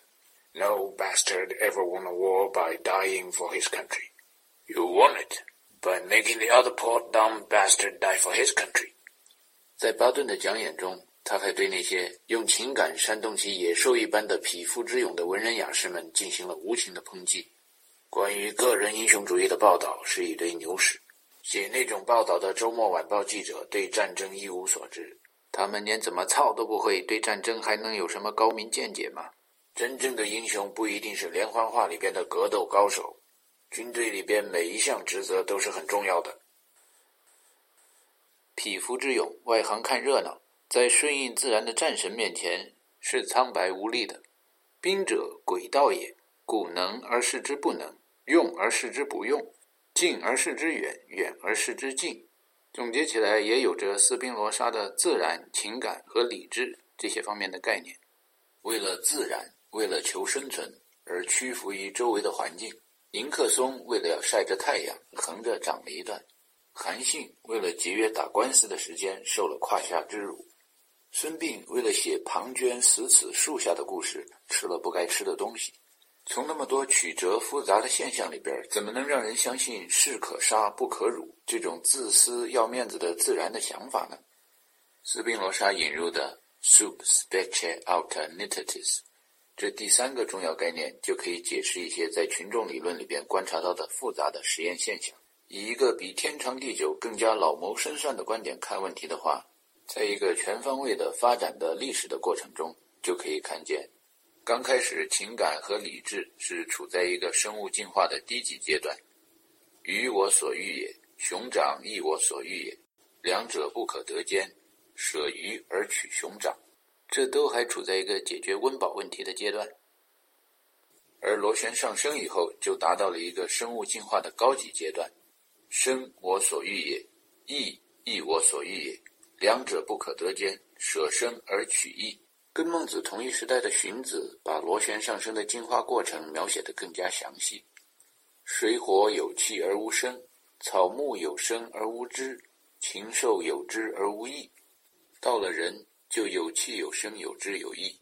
：No bastard ever won a war by dying for his country. You won it by making the other poor dumb bastard die for his country. 在巴顿的讲演中。他还对那些用情感煽动起野兽一般的匹夫之勇的文人雅士们进行了无情的抨击。关于个人英雄主义的报道是一堆牛屎。写那种报道的周末晚报记者对战争一无所知，他们连怎么操都不会，对战争还能有什么高明见解吗？真正的英雄不一定是连环画里边的格斗高手，军队里边每一项职责都是很重要的。匹夫之勇，外行看热闹。在顺应自然的战神面前是苍白无力的。兵者，诡道也。故能而示之不能，用而示之不用，近而示之远，远而示之近。总结起来，也有着斯宾罗莎的自然、情感和理智这些方面的概念。为了自然，为了求生存而屈服于周围的环境。迎客松为了要晒着太阳，横着长了一段；韩信为了节约打官司的时间，受了胯下之辱。孙膑为了写庞涓死此树下的故事，吃了不该吃的东西。从那么多曲折复杂的现象里边，怎么能让人相信士可杀不可辱这种自私要面子的自然的想法呢？斯宾罗莎引入的 “sub specie alternatives” 这第三个重要概念，就可以解释一些在群众理论里边观察到的复杂的实验现象。以一个比天长地久更加老谋深算的观点看问题的话。在一个全方位的发展的历史的过程中，就可以看见，刚开始情感和理智是处在一个生物进化的低级阶段，鱼我所欲也，熊掌亦我所欲也，两者不可得兼，舍鱼而取熊掌，这都还处在一个解决温饱问题的阶段，而螺旋上升以后，就达到了一个生物进化的高级阶段，生我所欲也，义亦我所欲也。两者不可得兼，舍生而取义。跟孟子同一时代的荀子，把螺旋上升的进化过程描写得更加详细。水火有气而无声，草木有生而无知，禽兽有知而无义。到了人，就有气有生有知有义。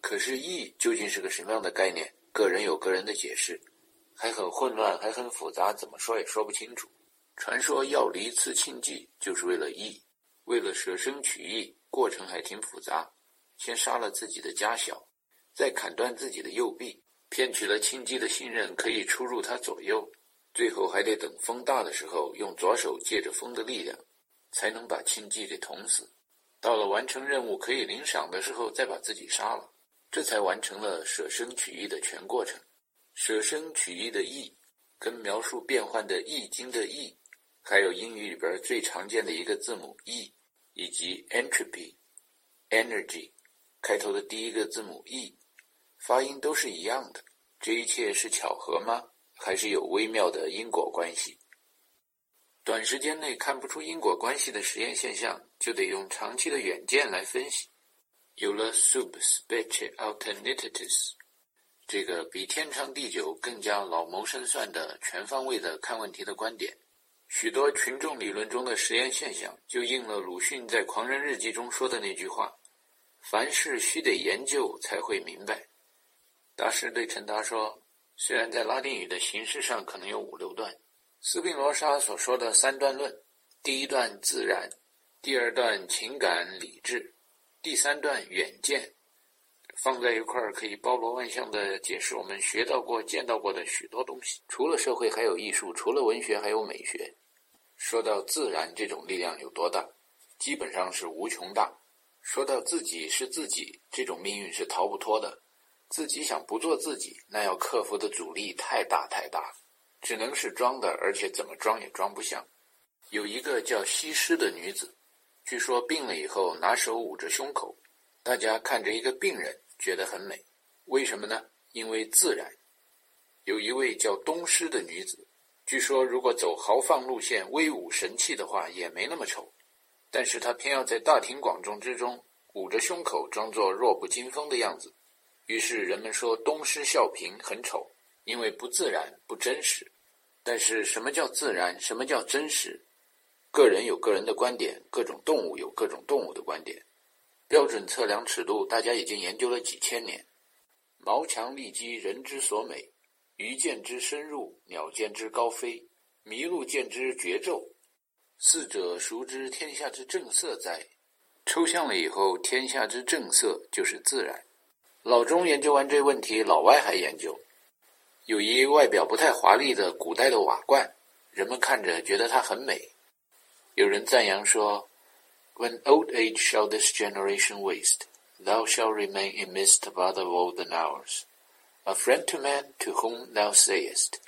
可是义究竟是个什么样的概念？个人有个人的解释，还很混乱，还很复杂，怎么说也说不清楚。传说要离刺庆忌，就是为了义。为了舍生取义，过程还挺复杂。先杀了自己的家小，再砍断自己的右臂，骗取了亲姬的信任，可以出入他左右。最后还得等风大的时候，用左手借着风的力量，才能把亲姬给捅死。到了完成任务可以领赏的时候，再把自己杀了，这才完成了舍生取义的全过程。舍生取义的义，跟描述变换的易经的易，还有英语里边最常见的一个字母 e。以及 entropy、energy 开头的第一个字母 e，发音都是一样的。这一切是巧合吗？还是有微妙的因果关系？短时间内看不出因果关系的实验现象，就得用长期的远见来分析。有了 sub specie alternatives 这个比天长地久更加老谋深算的全方位的看问题的观点。许多群众理论中的实验现象，就应了鲁迅在《狂人日记》中说的那句话：“凡事须得研究才会明白。”大师对陈达说：“虽然在拉丁语的形式上可能有五六段，斯宾罗莎所说的三段论，第一段自然，第二段情感理智，第三段远见，放在一块儿可以包罗万象的解释我们学到过、见到过的许多东西。除了社会，还有艺术；除了文学，还有美学。”说到自然这种力量有多大，基本上是无穷大。说到自己是自己，这种命运是逃不脱的。自己想不做自己，那要克服的阻力太大太大，只能是装的，而且怎么装也装不像。有一个叫西施的女子，据说病了以后拿手捂着胸口，大家看着一个病人觉得很美，为什么呢？因为自然。有一位叫东施的女子。据说，如果走豪放路线、威武神气的话，也没那么丑。但是他偏要在大庭广众之中捂着胸口，装作弱不禁风的样子。于是人们说东施效颦很丑，因为不自然、不真实。但是什么叫自然？什么叫真实？个人有个人的观点，各种动物有各种动物的观点。标准测量尺度，大家已经研究了几千年。毛强利基，人之所美。鱼见之深入，鸟见之高飞，麋鹿见之绝骤。四者孰知天下之正色哉？抽象了以后，天下之正色就是自然。老钟研究完这问题，老外还研究。有一外表不太华丽的古代的瓦罐，人们看着觉得它很美。有人赞扬说：“When old age shall this generation waste, thou shall remain in midst of other golden hours, a friend to man to whom thou sayest,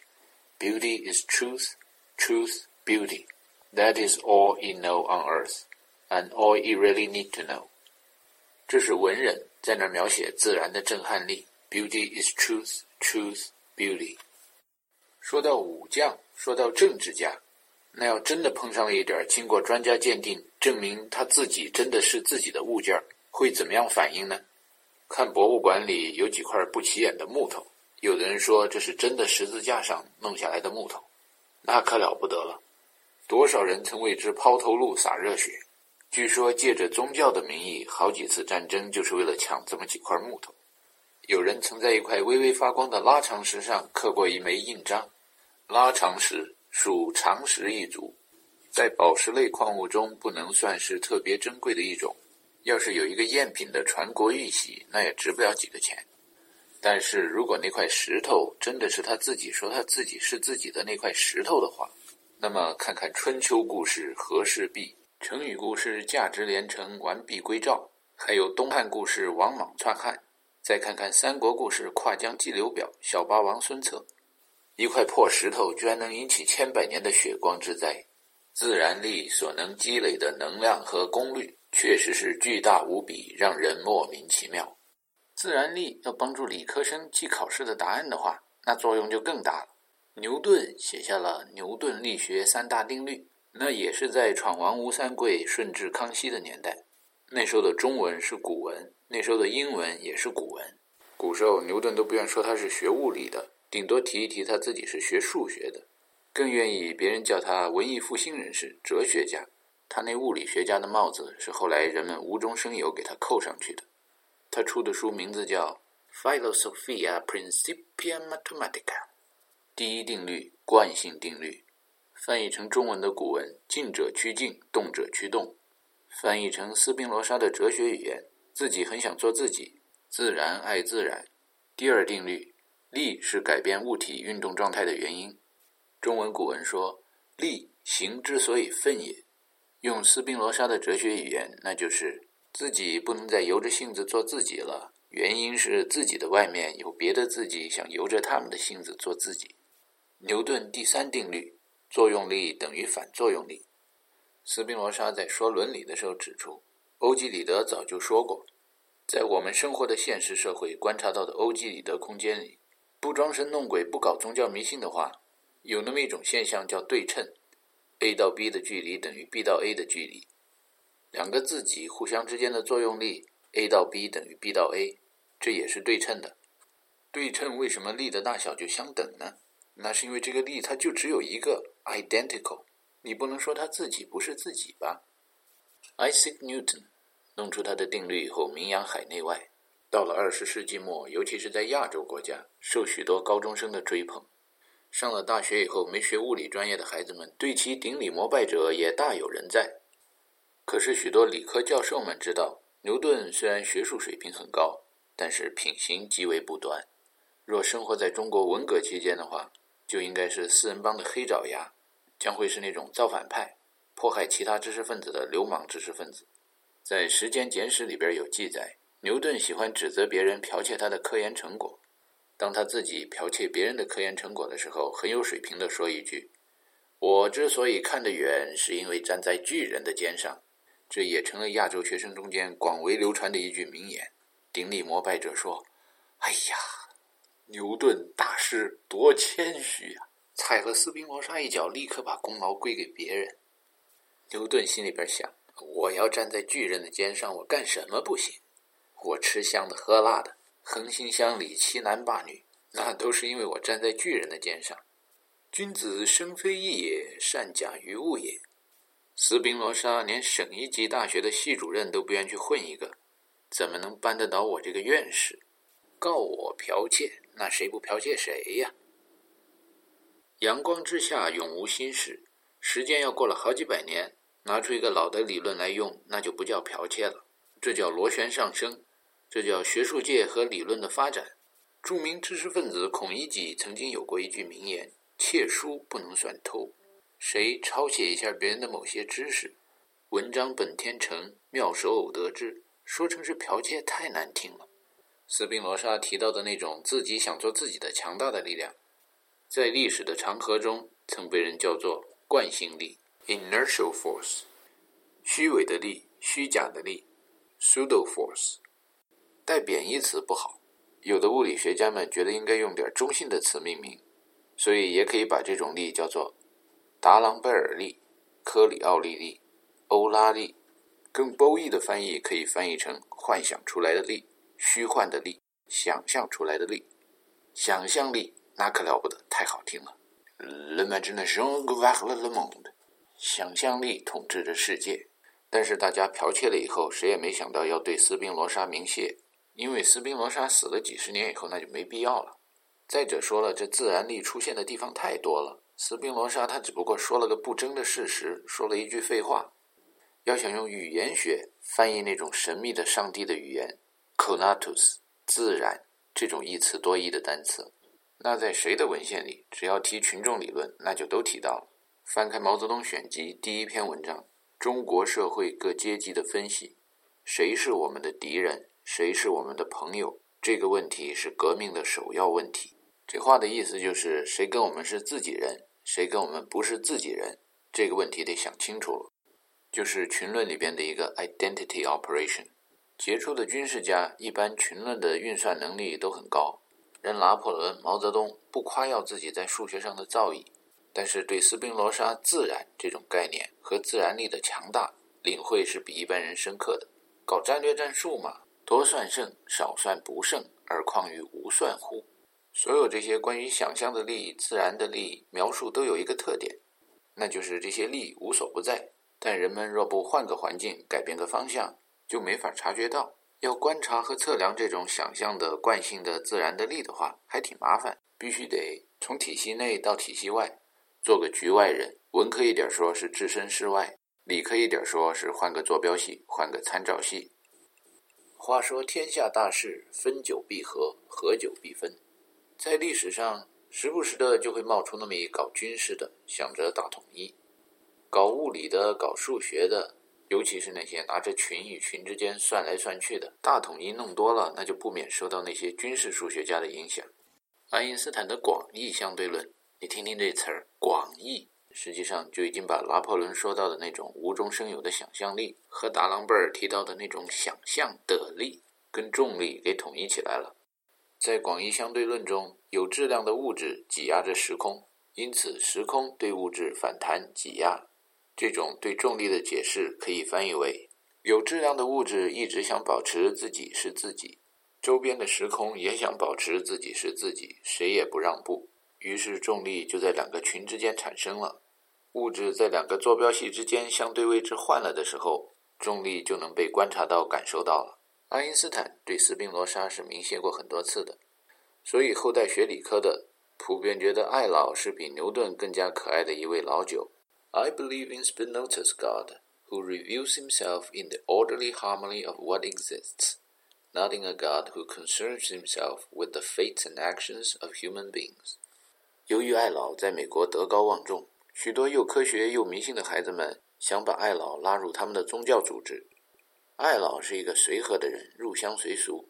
Beauty is truth, truth beauty. That is all ye know on earth, and all ye really need to know。”这是文人在那儿描写自然的震撼力。Beauty is truth, truth。Beauty，说到武将，说到政治家，那要真的碰上了一点经过专家鉴定，证明他自己真的是自己的物件会怎么样反应呢？看博物馆里有几块不起眼的木头，有的人说这是真的十字架上弄下来的木头，那可了不得了。多少人曾为之抛头颅洒热血？据说借着宗教的名义，好几次战争就是为了抢这么几块木头。有人曾在一块微微发光的拉长石上刻过一枚印章。拉长石属长石一族，在宝石类矿物中不能算是特别珍贵的一种。要是有一个赝品的传国玉玺，那也值不了几个钱。但是如果那块石头真的是他自己说他自己是自己的那块石头的话，那么看看春秋故事和氏璧，成语故事价值连城，完璧归赵，还有东汉故事王莽篡汉。再看看三国故事，跨江激流表，小霸王孙策，一块破石头居然能引起千百年的血光之灾。自然力所能积累的能量和功率，确实是巨大无比，让人莫名其妙。自然力要帮助理科生记考试的答案的话，那作用就更大了。牛顿写下了牛顿力学三大定律，那也是在闯王吴三桂、顺治康熙的年代。那时候的中文是古文。那时候的英文也是古文，古时候牛顿都不愿说他是学物理的，顶多提一提他自己是学数学的，更愿意别人叫他文艺复兴人士、哲学家。他那物理学家的帽子是后来人们无中生有给他扣上去的。他出的书名字叫《Philosophia Principia Mathematica》，第一定律惯性定律，翻译成中文的古文“静者趋静，动者趋动”，翻译成斯宾罗莎的哲学语言。自己很想做自己，自然爱自然。第二定律，力是改变物体运动状态的原因。中文古文说，力行之所以奋也。用斯宾罗莎的哲学语言，那就是自己不能再由着性子做自己了，原因是自己的外面有别的自己想由着他们的性子做自己。牛顿第三定律，作用力等于反作用力。斯宾罗莎在说伦理的时候指出。欧几里得早就说过，在我们生活的现实社会观察到的欧几里得空间里，不装神弄鬼、不搞宗教迷信的话，有那么一种现象叫对称：a 到 b 的距离等于 b 到 a 的距离。两个自己互相之间的作用力 a 到 b 等于 b 到 a，这也是对称的。对称为什么力的大小就相等呢？那是因为这个力它就只有一个 identical，你不能说它自己不是自己吧？Isaac Newton。弄出他的定律以后，名扬海内外。到了二十世纪末，尤其是在亚洲国家，受许多高中生的追捧。上了大学以后，没学物理专业的孩子们对其顶礼膜拜者也大有人在。可是许多理科教授们知道，牛顿虽然学术水平很高，但是品行极为不端。若生活在中国文革期间的话，就应该是四人帮的黑爪牙，将会是那种造反派，迫害其他知识分子的流氓知识分子。在《时间简史》里边有记载，牛顿喜欢指责别人剽窃他的科研成果。当他自己剽窃别人的科研成果的时候，很有水平地说一句：“我之所以看得远，是因为站在巨人的肩上。”这也成了亚洲学生中间广为流传的一句名言。顶礼膜拜者说：“哎呀，牛顿大师多谦虚呀！踩了斯宾罗莎一脚，立刻把功劳归给别人。”牛顿心里边想。我要站在巨人的肩上，我干什么不行？我吃香的喝辣的，恒星乡里欺男霸女，那都是因为我站在巨人的肩上。君子生非异也，善假于物也。斯宾罗莎连省一级大学的系主任都不愿去混一个，怎么能扳得倒我这个院士？告我剽窃，那谁不剽窃谁呀？阳光之下永无心事，时间要过了好几百年。拿出一个老的理论来用，那就不叫剽窃了，这叫螺旋上升，这叫学术界和理论的发展。著名知识分子孔乙己曾经有过一句名言：“窃书不能算偷。”谁抄写一下别人的某些知识，文章本天成，妙手偶得之，说成是剽窃，太难听了。斯宾罗莎提到的那种自己想做自己的强大的力量，在历史的长河中曾被人叫做惯性力 （inertial force），虚伪的力、虚假的力 （pseudo force）。带贬义词不好，有的物理学家们觉得应该用点中性的词命名，所以也可以把这种力叫做。达朗贝尔力、科里奥利力、欧拉力，更褒义的翻译可以翻译成“幻想出来的力”、“虚幻的力”、“想象出来的力”。想象力那可了不得，太好听了。L'imagination gouverne le monde，想象力统治着世界。但是大家剽窃了以后，谁也没想到要对斯宾罗莎鸣谢，因为斯宾罗莎死了几十年以后，那就没必要了。再者说了，这自然力出现的地方太多了。斯宾罗莎他只不过说了个不争的事实，说了一句废话。要想用语言学翻译那种神秘的上帝的语言，“conatus” 自然这种一词多义的单词，那在谁的文献里，只要提群众理论，那就都提到了。翻开《毛泽东选集》第一篇文章，中国社会各阶级的分析，谁是我们的敌人，谁是我们的朋友，这个问题是革命的首要问题。这话的意思就是，谁跟我们是自己人？谁跟我们不是自己人？这个问题得想清楚了。就是群论里边的一个 identity operation。杰出的军事家一般群论的运算能力都很高。人拿破仑、毛泽东不夸耀自己在数学上的造诣，但是对斯宾罗莎自然这种概念和自然力的强大领会是比一般人深刻的。搞战略战术嘛，多算胜，少算不胜，而况于无算乎？所有这些关于想象的力、自然的力描述都有一个特点，那就是这些力无所不在，但人们若不换个环境、改变个方向，就没法察觉到。要观察和测量这种想象的惯性的自然的力的话，还挺麻烦，必须得从体系内到体系外，做个局外人。文科一点说是置身事外，理科一点说是换个坐标系、换个参照系。话说天下大事，分久必合，合久必分。在历史上，时不时的就会冒出那么一搞军事的，想着大统一；搞物理的、搞数学的，尤其是那些拿着群与群之间算来算去的，大统一弄多了，那就不免受到那些军事数学家的影响。爱因斯坦的广义相对论，你听听这词儿“广义”，实际上就已经把拿破仑说到的那种无中生有的想象力，和达朗贝尔提到的那种想象的力，跟重力给统一起来了。在广义相对论中，有质量的物质挤压着时空，因此时空对物质反弹挤压。这种对重力的解释可以翻译为：有质量的物质一直想保持自己是自己，周边的时空也想保持自己是自己，谁也不让步。于是重力就在两个群之间产生了。物质在两个坐标系之间相对位置换了的时候，重力就能被观察到、感受到了。爱因斯坦对斯宾罗莎是明谢过很多次的，所以后代学理科的普遍觉得艾老是比牛顿更加可爱的一位老九。I believe in Spinoza's God, who reveals himself in the orderly harmony of what exists, not in a God who concerns himself with the fates and actions of human beings。由于艾老在美国德高望重，许多又科学又迷信的孩子们想把艾老拉入他们的宗教组织。艾老是一个随和的人，入乡随俗，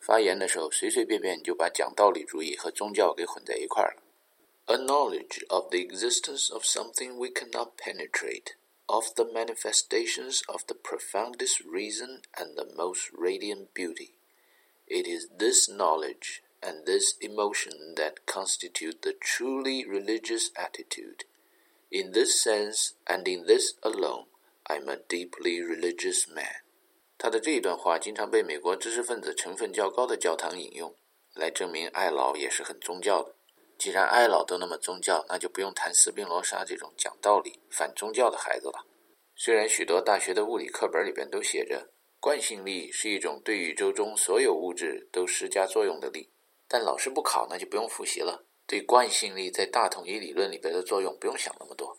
发言的时候随随便便就把讲道理主义和宗教给混在一块儿了。A knowledge of the existence of something we cannot penetrate, of the manifestations of the profoundest reason and the most radiant beauty. It is this knowledge and this emotion that constitute the truly religious attitude. In this sense and in this alone, I'm a deeply religious man. 他的这一段话经常被美国知识分子成分较高的教堂引用，来证明艾老也是很宗教的。既然艾老都那么宗教，那就不用谈斯宾罗莎这种讲道理、反宗教的孩子了。虽然许多大学的物理课本里边都写着惯性力是一种对宇宙中所有物质都施加作用的力，但老师不考，那就不用复习了。对惯性力在大统一理论里边的作用，不用想那么多。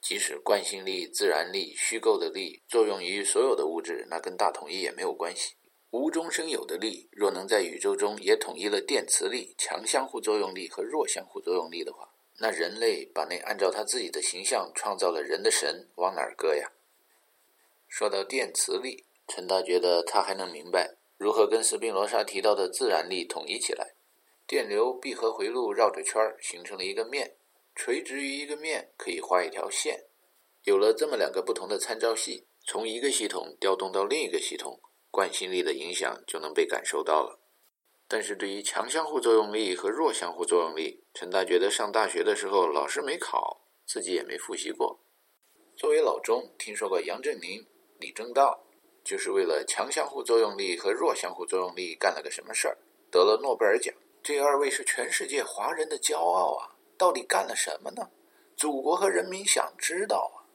即使惯性力、自然力、虚构的力作用于所有的物质，那跟大统一也没有关系。无中生有的力，若能在宇宙中也统一了电磁力、强相互作用力和弱相互作用力的话，那人类把那按照他自己的形象创造了人的神往哪儿搁呀？说到电磁力，陈达觉得他还能明白如何跟斯宾罗莎提到的自然力统一起来。电流闭合回路绕着圈儿形成了一个面。垂直于一个面可以画一条线，有了这么两个不同的参照系，从一个系统调动到另一个系统，惯性力的影响就能被感受到了。但是对于强相互作用力和弱相互作用力，陈大觉得上大学的时候老师没考，自己也没复习过。作为老中，听说过杨振宁、李政道，就是为了强相互作用力和弱相互作用力干了个什么事儿，得了诺贝尔奖。这二位是全世界华人的骄傲啊！到底干了什么呢？祖国和人民想知道啊！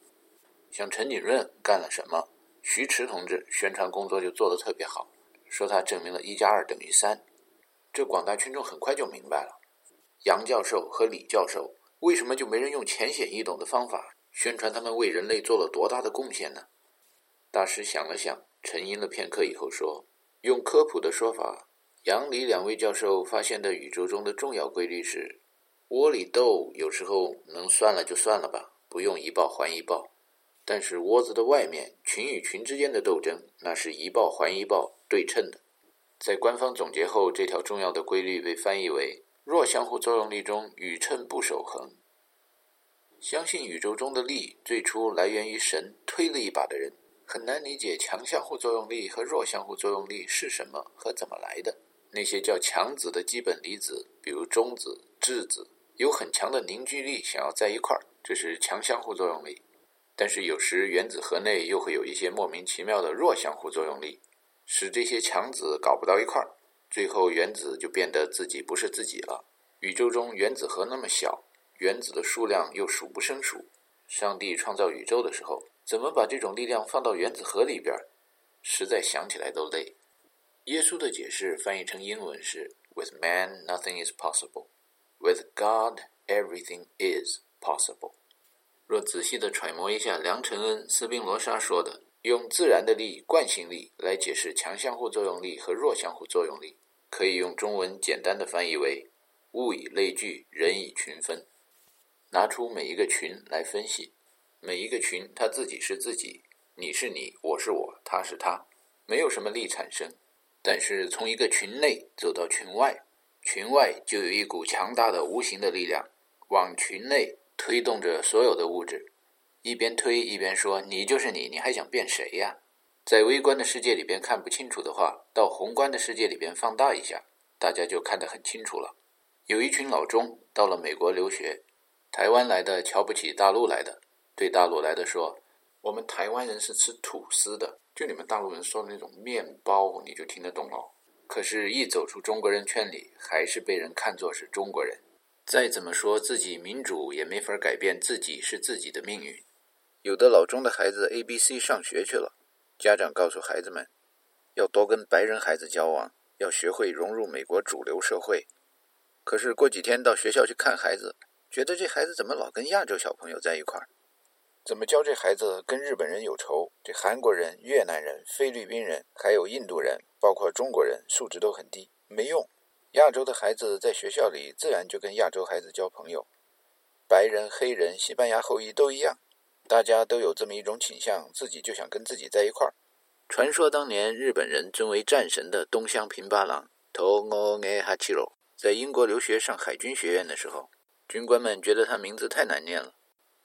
像陈景润干了什么？徐迟同志宣传工作就做得特别好，说他证明了一加二等于三。这广大群众很快就明白了。杨教授和李教授为什么就没人用浅显易懂的方法宣传他们为人类做了多大的贡献呢？大师想了想，沉吟了片刻以后说：“用科普的说法，杨李两位教授发现的宇宙中的重要规律是。”窝里斗有时候能算了就算了吧，不用一报还一报。但是窝子的外面，群与群之间的斗争，那是一报还一报，对称的。在官方总结后，这条重要的规律被翻译为：弱相互作用力中宇称不守恒。相信宇宙中的力最初来源于神推了一把的人，很难理解强相互作用力和弱相互作用力是什么和怎么来的。那些叫强子的基本离子，比如中子、质子。有很强的凝聚力，想要在一块儿，这是强相互作用力。但是有时原子核内又会有一些莫名其妙的弱相互作用力，使这些强子搞不到一块儿，最后原子就变得自己不是自己了。宇宙中原子核那么小，原子的数量又数不胜数。上帝创造宇宙的时候，怎么把这种力量放到原子核里边？实在想起来都累。耶稣的解释翻译成英文是：With man, nothing is possible. With God, everything is possible。若仔细地揣摩一下梁承恩、斯宾罗莎说的，用自然的力、惯性力来解释强相互作用力和弱相互作用力，可以用中文简单的翻译为：物以类聚，人以群分。拿出每一个群来分析，每一个群它自己是自己，你是你，我是我，他是他，没有什么力产生。但是从一个群内走到群外。群外就有一股强大的无形的力量，往群内推动着所有的物质，一边推一边说：“你就是你，你还想变谁呀？”在微观的世界里边看不清楚的话，到宏观的世界里边放大一下，大家就看得很清楚了。有一群老中到了美国留学，台湾来的瞧不起大陆来的，对大陆来的说：“我们台湾人是吃吐司的，就你们大陆人说的那种面包，你就听得懂了。”可是，一走出中国人圈里，还是被人看作是中国人。再怎么说自己民主，也没法改变自己是自己的命运。有的老中的孩子 A、B、C 上学去了，家长告诉孩子们，要多跟白人孩子交往，要学会融入美国主流社会。可是过几天到学校去看孩子，觉得这孩子怎么老跟亚洲小朋友在一块儿？怎么教这孩子跟日本人有仇？这韩国人、越南人、菲律宾人，还有印度人，包括中国人，素质都很低，没用。亚洲的孩子在学校里自然就跟亚洲孩子交朋友，白人、黑人、西班牙后裔都一样，大家都有这么一种倾向，自己就想跟自己在一块儿。传说当年日本人尊为战神的东乡平八郎 Togo Ehachiro，在英国留学上海军学院的时候，军官们觉得他名字太难念了。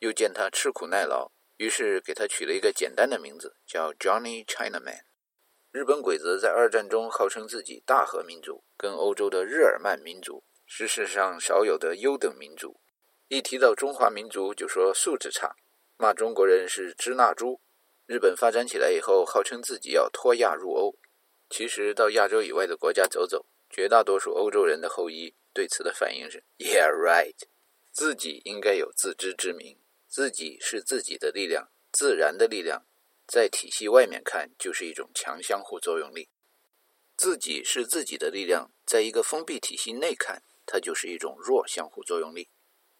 又见他吃苦耐劳，于是给他取了一个简单的名字，叫 Johnny Chinaman。日本鬼子在二战中号称自己大和民族，跟欧洲的日耳曼民族是世上少有的优等民族。一提到中华民族，就说素质差，骂中国人是支那猪。日本发展起来以后，号称自己要脱亚入欧，其实到亚洲以外的国家走走，绝大多数欧洲人的后裔对此的反应是 Yeah right，自己应该有自知之明。自己是自己的力量，自然的力量，在体系外面看就是一种强相互作用力；自己是自己的力量，在一个封闭体系内看，它就是一种弱相互作用力。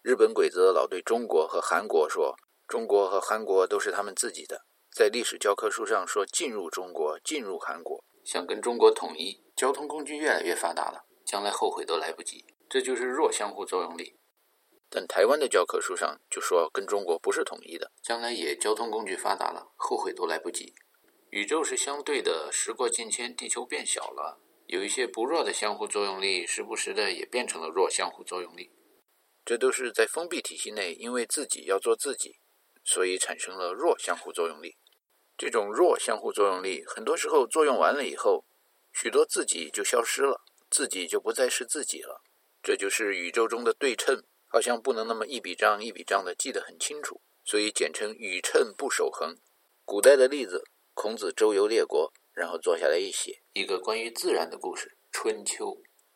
日本鬼子老对中国和韩国说：“中国和韩国都是他们自己的，在历史教科书上说进入中国、进入韩国，想跟中国统一，交通工具越来越发达了，将来后悔都来不及。这就是弱相互作用力。但台湾的教科书上就说跟中国不是统一的，将来也交通工具发达了，后悔都来不及。宇宙是相对的，时过境迁，地球变小了，有一些不弱的相互作用力，时不时的也变成了弱相互作用力。这都是在封闭体系内，因为自己要做自己。所以产生了弱相互作用力。这种弱相互作用力，很多时候作用完了以后，许多自己就消失了，自己就不再是自己了。这就是宇宙中的对称，好像不能那么一笔账一笔账的记得很清楚，所以简称宇称不守恒。古代的例子，孔子周游列国，然后坐下来一写一个关于自然的故事《春秋》。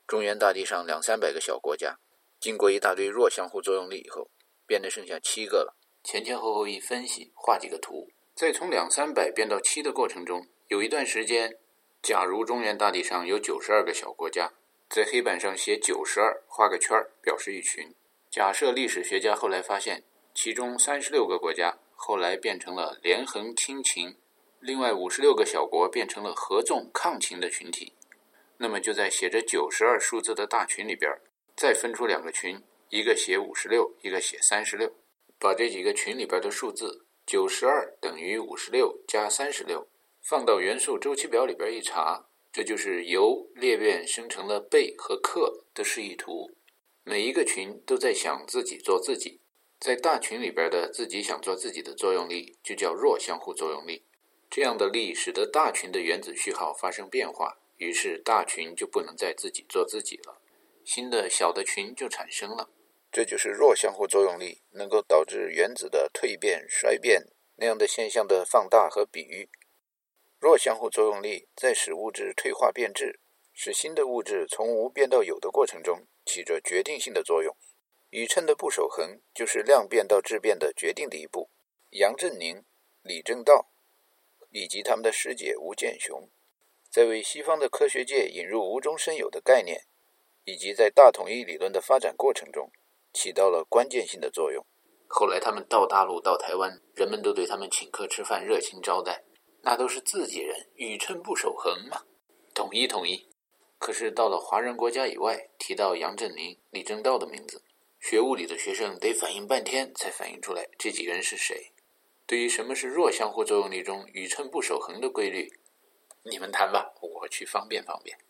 中原大地上两三百个小国家，经过一大堆弱相互作用力以后，变得剩下七个了。前前后后一分析，画几个图，再从两三百变到七的过程中，有一段时间，假如中原大地上有九十二个小国家，在黑板上写九十二，画个圈儿表示一群。假设历史学家后来发现，其中三十六个国家后来变成了连横亲秦，另外五十六个小国变成了合纵抗秦的群体，那么就在写着九十二数字的大群里边，再分出两个群，一个写五十六，一个写三十六。把这几个群里边的数字九十二等于五十六加三十六放到元素周期表里边一查，这就是由裂变生成了贝和克的示意图。每一个群都在想自己做自己，在大群里边的自己想做自己的作用力就叫弱相互作用力。这样的力使得大群的原子序号发生变化，于是大群就不能再自己做自己了，新的小的群就产生了。这就是弱相互作用力能够导致原子的蜕变、衰变那样的现象的放大和比喻。弱相互作用力在使物质退化变质、使新的物质从无变到有的过程中起着决定性的作用。宇称的不守恒就是量变到质变的决定的一步。杨振宁、李政道以及他们的师姐吴健雄，在为西方的科学界引入无中生有的概念，以及在大统一理论的发展过程中。起到了关键性的作用。后来他们到大陆、到台湾，人们都对他们请客吃饭，热情招待。那都是自己人，宇称不守恒嘛，统一统一。可是到了华人国家以外，提到杨振宁、李政道的名字，学物理的学生得反应半天才反应出来这几个人是谁。对于什么是弱相互作用力中宇称不守恒的规律，你们谈吧，我去方便方便。